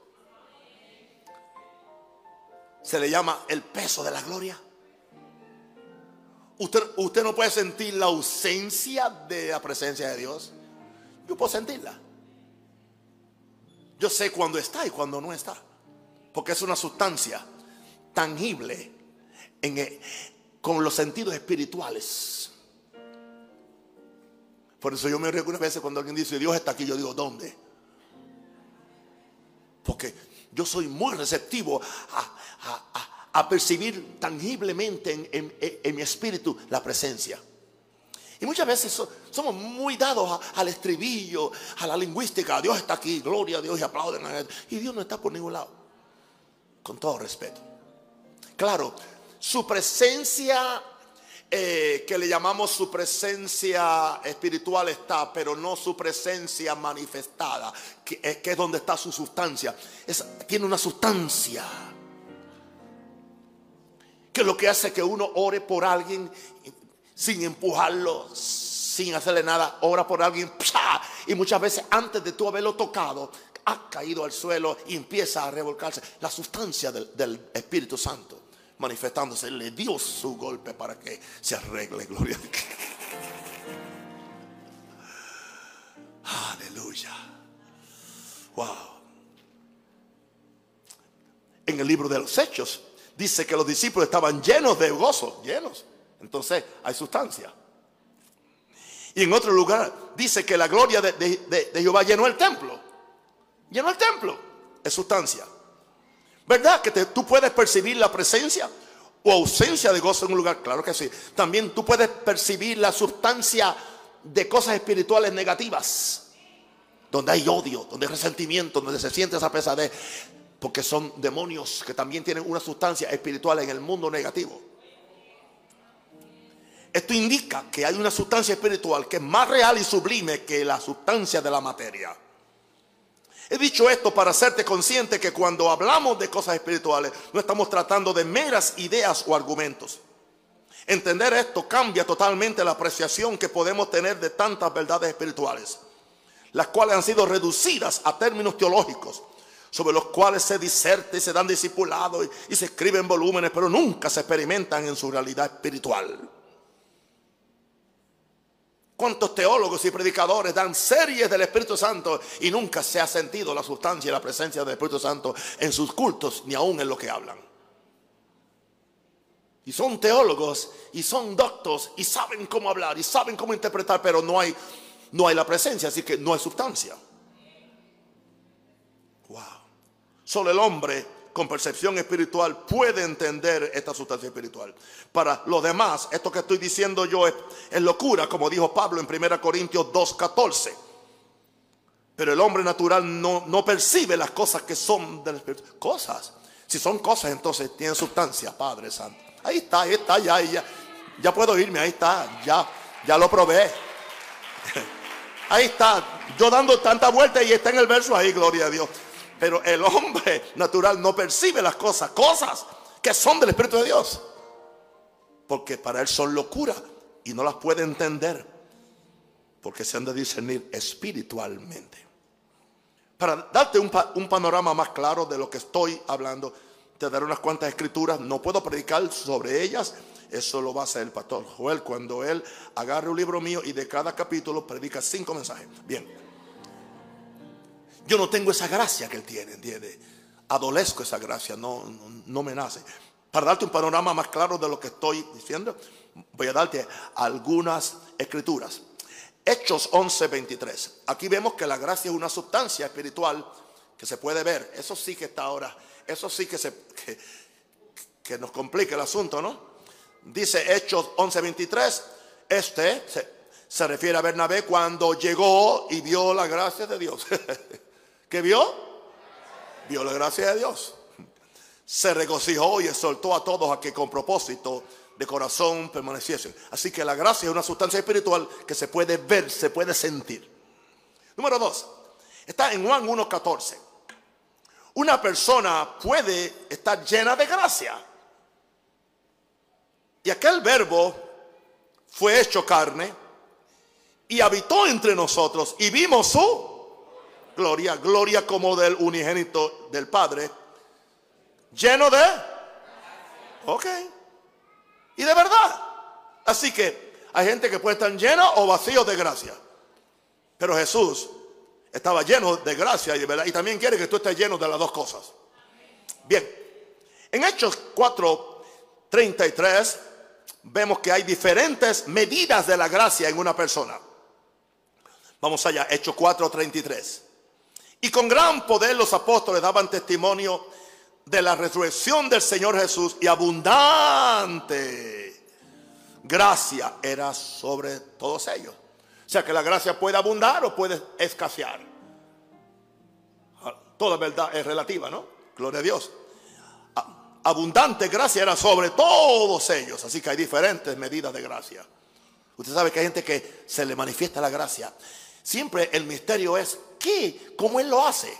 Se le llama el peso de la gloria. Usted, usted no puede sentir la ausencia de la presencia de Dios. Yo puedo sentirla. Yo sé cuando está y cuando no está. Porque es una sustancia tangible en, con los sentidos espirituales. Por eso yo me río una vez cuando alguien dice Dios está aquí, yo digo, ¿dónde? Porque yo soy muy receptivo a, percibir tangiblemente en, mi espíritu la presencia. Y muchas veces somos muy dados al estribillo, a la lingüística. Dios está aquí, gloria a Dios y aplauden Y Dios no está por ningún lado. Con todo respeto. Claro, su presencia eh, que le llamamos su presencia espiritual está, pero no su presencia manifestada, que, es donde está su sustancia. tiene una sustancia que lo que hace que uno ore por alguien sin empujarlo, sin hacerle nada, ora por alguien, y muchas veces antes de tú haberlo tocado, ha caído al suelo y empieza a revolcarse. La sustancia del Espíritu Santo manifestándose, le dio su golpe para que se arregle, gloria. Aleluya. Wow. En el libro de los Hechos dice que los discípulos estaban llenos de gozo, llenos. Entonces hay sustancia. Y en otro lugar dice que la gloria de, de Jehová llenó el templo. Llenó el templo. Es sustancia. ¿Verdad que tú puedes percibir la presencia o ausencia de gozo en un lugar? Claro que sí. También tú puedes percibir la sustancia de cosas espirituales negativas. Donde hay odio, donde hay resentimiento, donde se siente esa pesadez. Porque son demonios que también tienen una sustancia espiritual en el mundo negativo. Esto indica que hay una sustancia espiritual que es más real y sublime que la sustancia de la materia. He dicho esto para hacerte consciente que cuando hablamos de cosas espirituales no estamos tratando de meras ideas o argumentos. Entender esto cambia totalmente la apreciación que podemos tener de tantas verdades espirituales, las cuales han sido reducidas a términos teológicos, sobre los cuales se diserta y se dan discipulados y, y se escriben volúmenes, pero nunca se experimentan en su realidad espiritual. ¿Cuántos teólogos y predicadores dan series del Espíritu Santo y nunca se ha sentido la sustancia y la presencia del Espíritu Santo en sus cultos ni aún en lo que hablan? Y son teólogos y son doctos y saben cómo hablar y saben cómo interpretar, pero no hay, no hay la presencia, así que no hay sustancia. Wow. Solo el hombre con percepción espiritual puede entender esta sustancia espiritual. Para los demás, esto que estoy diciendo yo es, locura, como dijo Pablo en 1 Corintios 2.14. Pero el hombre natural no, no percibe las cosas que son del Espíritu. Cosas. Si son cosas, entonces tienen sustancia, Padre Santo. Ahí está, ahí está, ya, ya, ya puedo irme, ahí está, ya, ya lo probé. (laughs) Ahí está, yo dando tanta vuelta y está en el verso ahí, gloria a Dios. Pero el hombre natural no percibe las cosas, cosas que son del Espíritu de Dios. Porque para él son locura y no las puede entender. Porque se han de discernir espiritualmente. Para darte un, panorama más claro de lo que estoy hablando, te daré unas cuantas escrituras. No puedo predicar sobre ellas. Eso lo va a hacer el pastor Joel cuando él agarre un libro mío y de cada capítulo predica cinco mensajes. Bien. Yo no tengo esa gracia que él tiene, ¿entiendes? Adolezco esa gracia, no, no, me nace. Para darte un panorama más claro de lo que estoy diciendo, voy a darte algunas escrituras. Hechos 11, 23. Aquí vemos que la gracia es una sustancia espiritual que se puede ver. Eso sí que está ahora. Eso sí que, se, que, nos complica el asunto, ¿no? Dice Hechos 11, 23. Este se, se refiere a Bernabé cuando llegó y vio la gracia de Dios. (laughs) ¿Qué vio? Vio la gracia de Dios. Se regocijó y exhortó a todos a que con propósito de corazón permaneciesen. Así que la gracia es una sustancia espiritual que se puede ver, se puede sentir. Número dos, está en Juan 1.14. Una persona puede estar llena de gracia. Y aquel verbo fue hecho carne y habitó entre nosotros y vimos su gloria, gloria como del unigénito del Padre, lleno de... Ok. Y de verdad. Así que hay gente que puede estar llena o vacío de gracia. Pero Jesús estaba lleno de gracia y de verdad. Y también quiere que tú estés lleno de las dos cosas. Bien. En Hechos 4, 33 vemos que hay diferentes medidas de la gracia en una persona. Vamos allá, Hechos 4:33. Y con gran poder los apóstoles daban testimonio de la resurrección del Señor Jesús y abundante gracia era sobre todos ellos. O sea que la gracia puede abundar o puede escasear. Toda verdad es relativa, ¿no? Gloria a Dios abundante gracia era sobre todos ellos. Así que hay diferentes medidas de gracia. Usted sabe que hay gente que se le manifiesta la gracia. Siempre el misterio es ¿qué? ¿Cómo Él lo hace?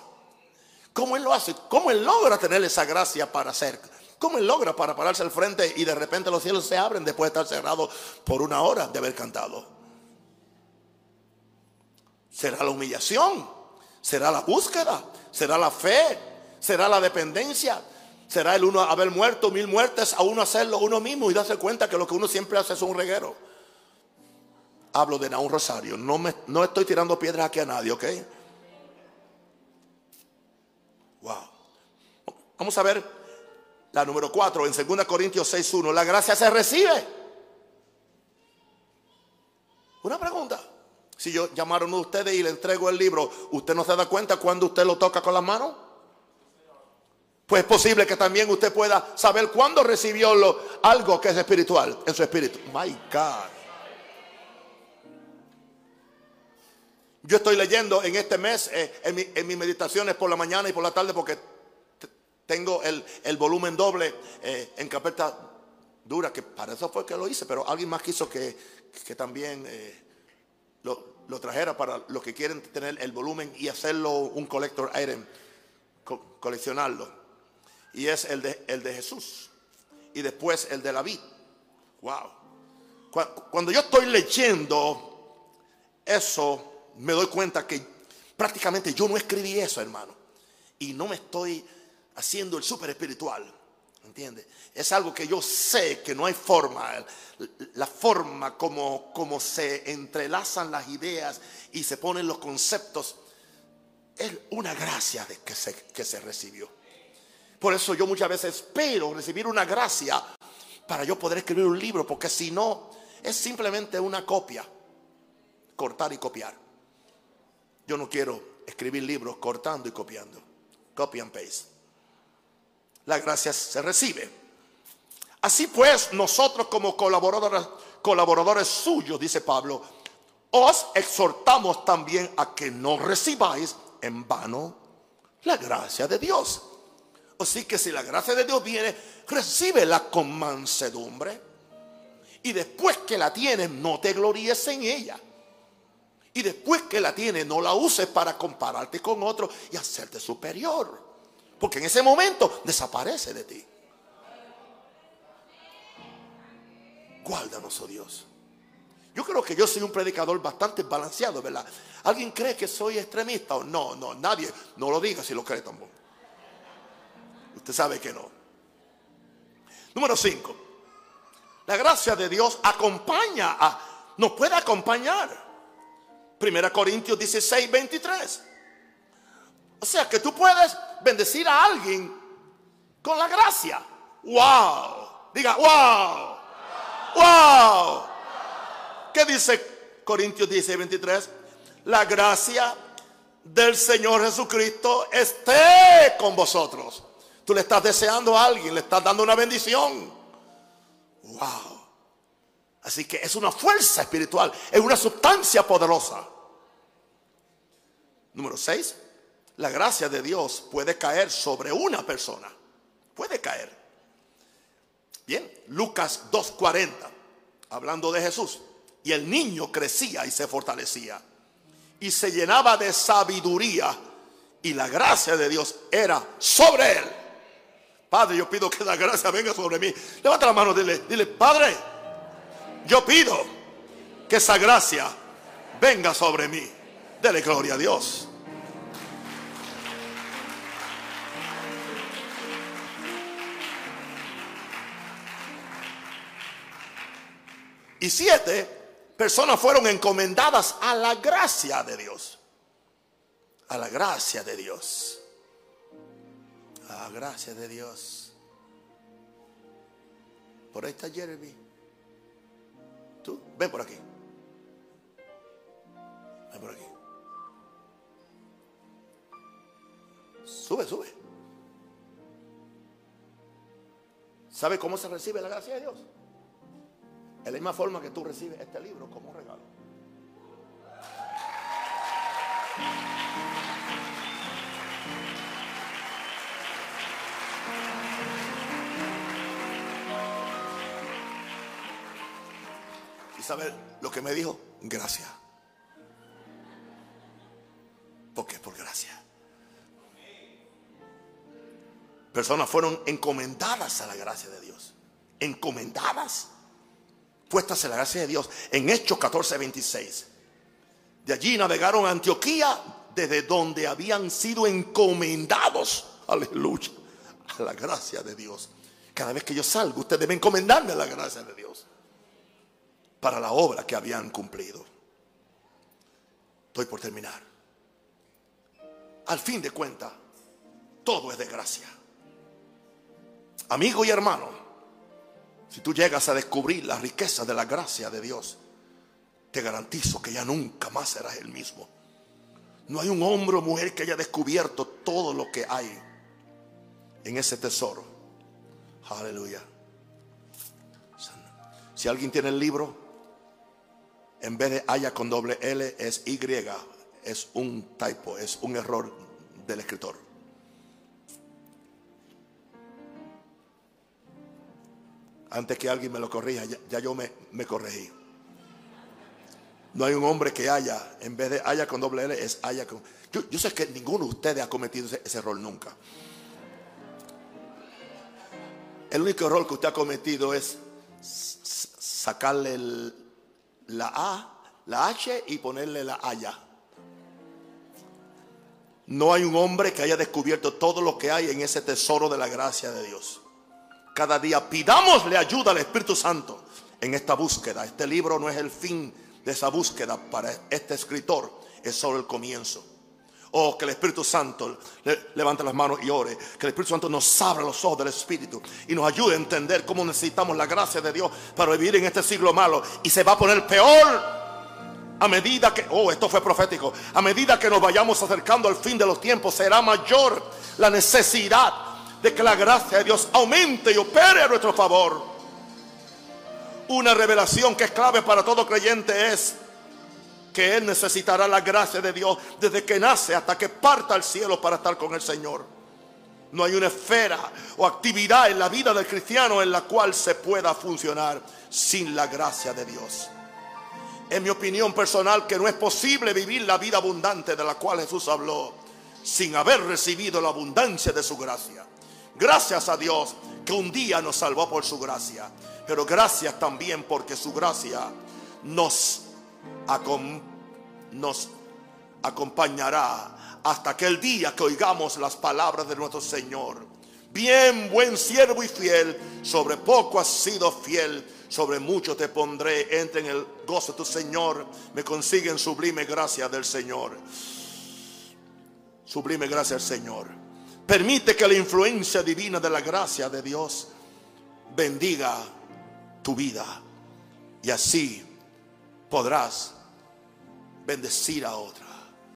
¿Cómo Él lo hace? ¿Cómo Él logra tener esa gracia para hacer? ¿Cómo Él logra para pararse al frente y de repente los cielos se abren después de estar cerrados por una hora de haber cantado? ¿Será la humillación? ¿Será la búsqueda? ¿Será la fe? ¿Será la dependencia? será el uno haber muerto mil muertes a uno hacerlo uno mismo y darse cuenta que lo que uno siempre hace es un reguero. Hablo de un rosario. No, me, no estoy tirando piedras aquí a nadie, ¿ok? Wow. Vamos a ver la número 4 en 2 Corintios 6.1. La gracia se recibe. Una pregunta. Si yo llamaron a ustedes y le entrego el libro, ¿usted no se da cuenta cuando usted lo toca con las manos? Pues es posible que también usted pueda saber cuándo recibió lo, algo que es espiritual en su espíritu. My God. Yo estoy leyendo en este mes, eh, en, mis meditaciones por la mañana y por la tarde, porque tengo el, volumen doble eh, en carpeta dura, que para eso fue que lo hice, pero alguien más quiso que, también eh, lo, trajera para los que quieren tener el volumen y hacerlo un collector item, coleccionarlo y es el de, el de Jesús. Y después el de la vida. Wow. Cuando yo estoy leyendo eso, me doy cuenta que prácticamente yo no escribí eso, hermano. Y no me estoy haciendo el súper espiritual. ¿Entiende? Es algo que yo sé que no hay forma. La forma como, como se entrelazan las ideas y se ponen los conceptos es una gracia de que, se, que se recibió. Por eso yo muchas veces espero recibir una gracia para yo poder escribir un libro, porque si no, es simplemente una copia, cortar y copiar. Yo no quiero escribir libros cortando y copiando. Copy and paste. La gracia se recibe. Así pues, nosotros como colaboradores, colaboradores suyos, dice Pablo, os exhortamos también a que no recibáis en vano la gracia de Dios Así que si la gracia de Dios viene, recíbela con mansedumbre. Y después que la tienes, no te gloríes en ella. Y después que la tienes, no la uses para compararte con otro y hacerte superior. Porque en ese momento desaparece de ti. Guárdanos, oh Dios. Yo creo que yo soy un predicador bastante balanceado, ¿verdad? ¿Alguien cree que soy extremista? o No, no, nadie. No lo diga si lo cree tampoco. Usted sabe que no. Número 5. La gracia de Dios acompaña a, nos puede acompañar. Primera Corintios 16, 23. O sea que tú puedes bendecir a alguien con la gracia. Wow. Diga, wow. Wow. ¿Qué dice Corintios 16, 23? La gracia del Señor Jesucristo esté con vosotros. Tú le estás deseando a alguien, le estás dando una bendición. Wow. Así que es una fuerza espiritual, es una sustancia poderosa. Número 6. La gracia de Dios puede caer sobre una persona. Puede caer. Bien, Lucas 2.40, hablando de Jesús. Y el niño crecía y se fortalecía. y se llenaba de sabiduría y la gracia de Dios era sobre él. Padre, yo pido que la gracia venga sobre mí. Levanta la mano, dile, dile, Padre, yo pido que esa gracia venga sobre mí. Dele gloria a Dios. Y siete personas fueron encomendadas a la gracia de Dios. A la gracia de Dios. A la gracia de Dios. Por ahí está Jeremy. Tú, ven por aquí. Ven por aquí. Sube, sube. ¿Sabe cómo se recibe la gracia de Dios? Es la misma forma que tú recibes este libro como un regalo. ¿Y sabe lo que me dijo? Gracias. ¿Por qué? Por Personas fueron encomendadas a la gracia de Dios. Encomendadas puestas en la gracia de Dios. En Hechos 14, 26. De allí navegaron a Antioquía, desde donde habían sido encomendados, aleluya, a la gracia de Dios. Cada vez que yo salgo, usted debe encomendarme a la gracia de Dios para la obra que habían cumplido. Estoy por terminar. Al fin de cuentas, todo es de gracia. Amigo y hermano, si tú llegas a descubrir la riqueza de la gracia de Dios, te garantizo que ya nunca más serás el mismo. No hay un hombre o mujer que haya descubierto todo lo que hay en ese tesoro. Aleluya. Si alguien tiene el libro, en vez de haya con doble L es Y, es un typo, es un error del escritor. Antes que alguien me lo corrija, ya, yo me, corregí. No hay un hombre que haya, en vez de haya con doble L, es haya con... Yo, sé que ninguno de ustedes ha cometido ese, error nunca. El único error que usted ha cometido es sacarle la A, la H y ponerle la Haya. No hay un hombre que haya descubierto todo lo que hay en ese tesoro de la gracia de Dios. Cada día pidámosle ayuda al Espíritu Santo en esta búsqueda. Este libro no es el fin de esa búsqueda para este escritor, es solo el comienzo. Oh, que el Espíritu Santo levante las manos y ore. Que el Espíritu Santo nos abra los ojos del Espíritu y nos ayude a entender cómo necesitamos la gracia de Dios para vivir en este siglo malo. Y se va a poner peor a medida que, oh, esto fue profético, a medida que nos vayamos acercando al fin de los tiempos, será mayor la necesidad de que la gracia de Dios aumente y opere a nuestro favor. Una revelación que es clave para todo creyente es que Él necesitará la gracia de Dios desde que nace hasta que parta al cielo para estar con el Señor. No hay una esfera o actividad en la vida del cristiano en la cual se pueda funcionar sin la gracia de Dios. En mi opinión personal que no es posible vivir la vida abundante de la cual Jesús habló sin haber recibido la abundancia de su gracia. Gracias a Dios que un día nos salvó por su gracia. Pero gracias también porque su gracia nos, acompañará hasta aquel día que oigamos las palabras de nuestro Señor. Bien, buen siervo y fiel, sobre poco has sido fiel, sobre mucho te pondré. Entre en el gozo de tu Señor, me consiguen sublime gracia del Señor. Sublime gracia del Señor. Permite que la influencia divina de la gracia de Dios bendiga tu vida. Y así podrás bendecir a otros.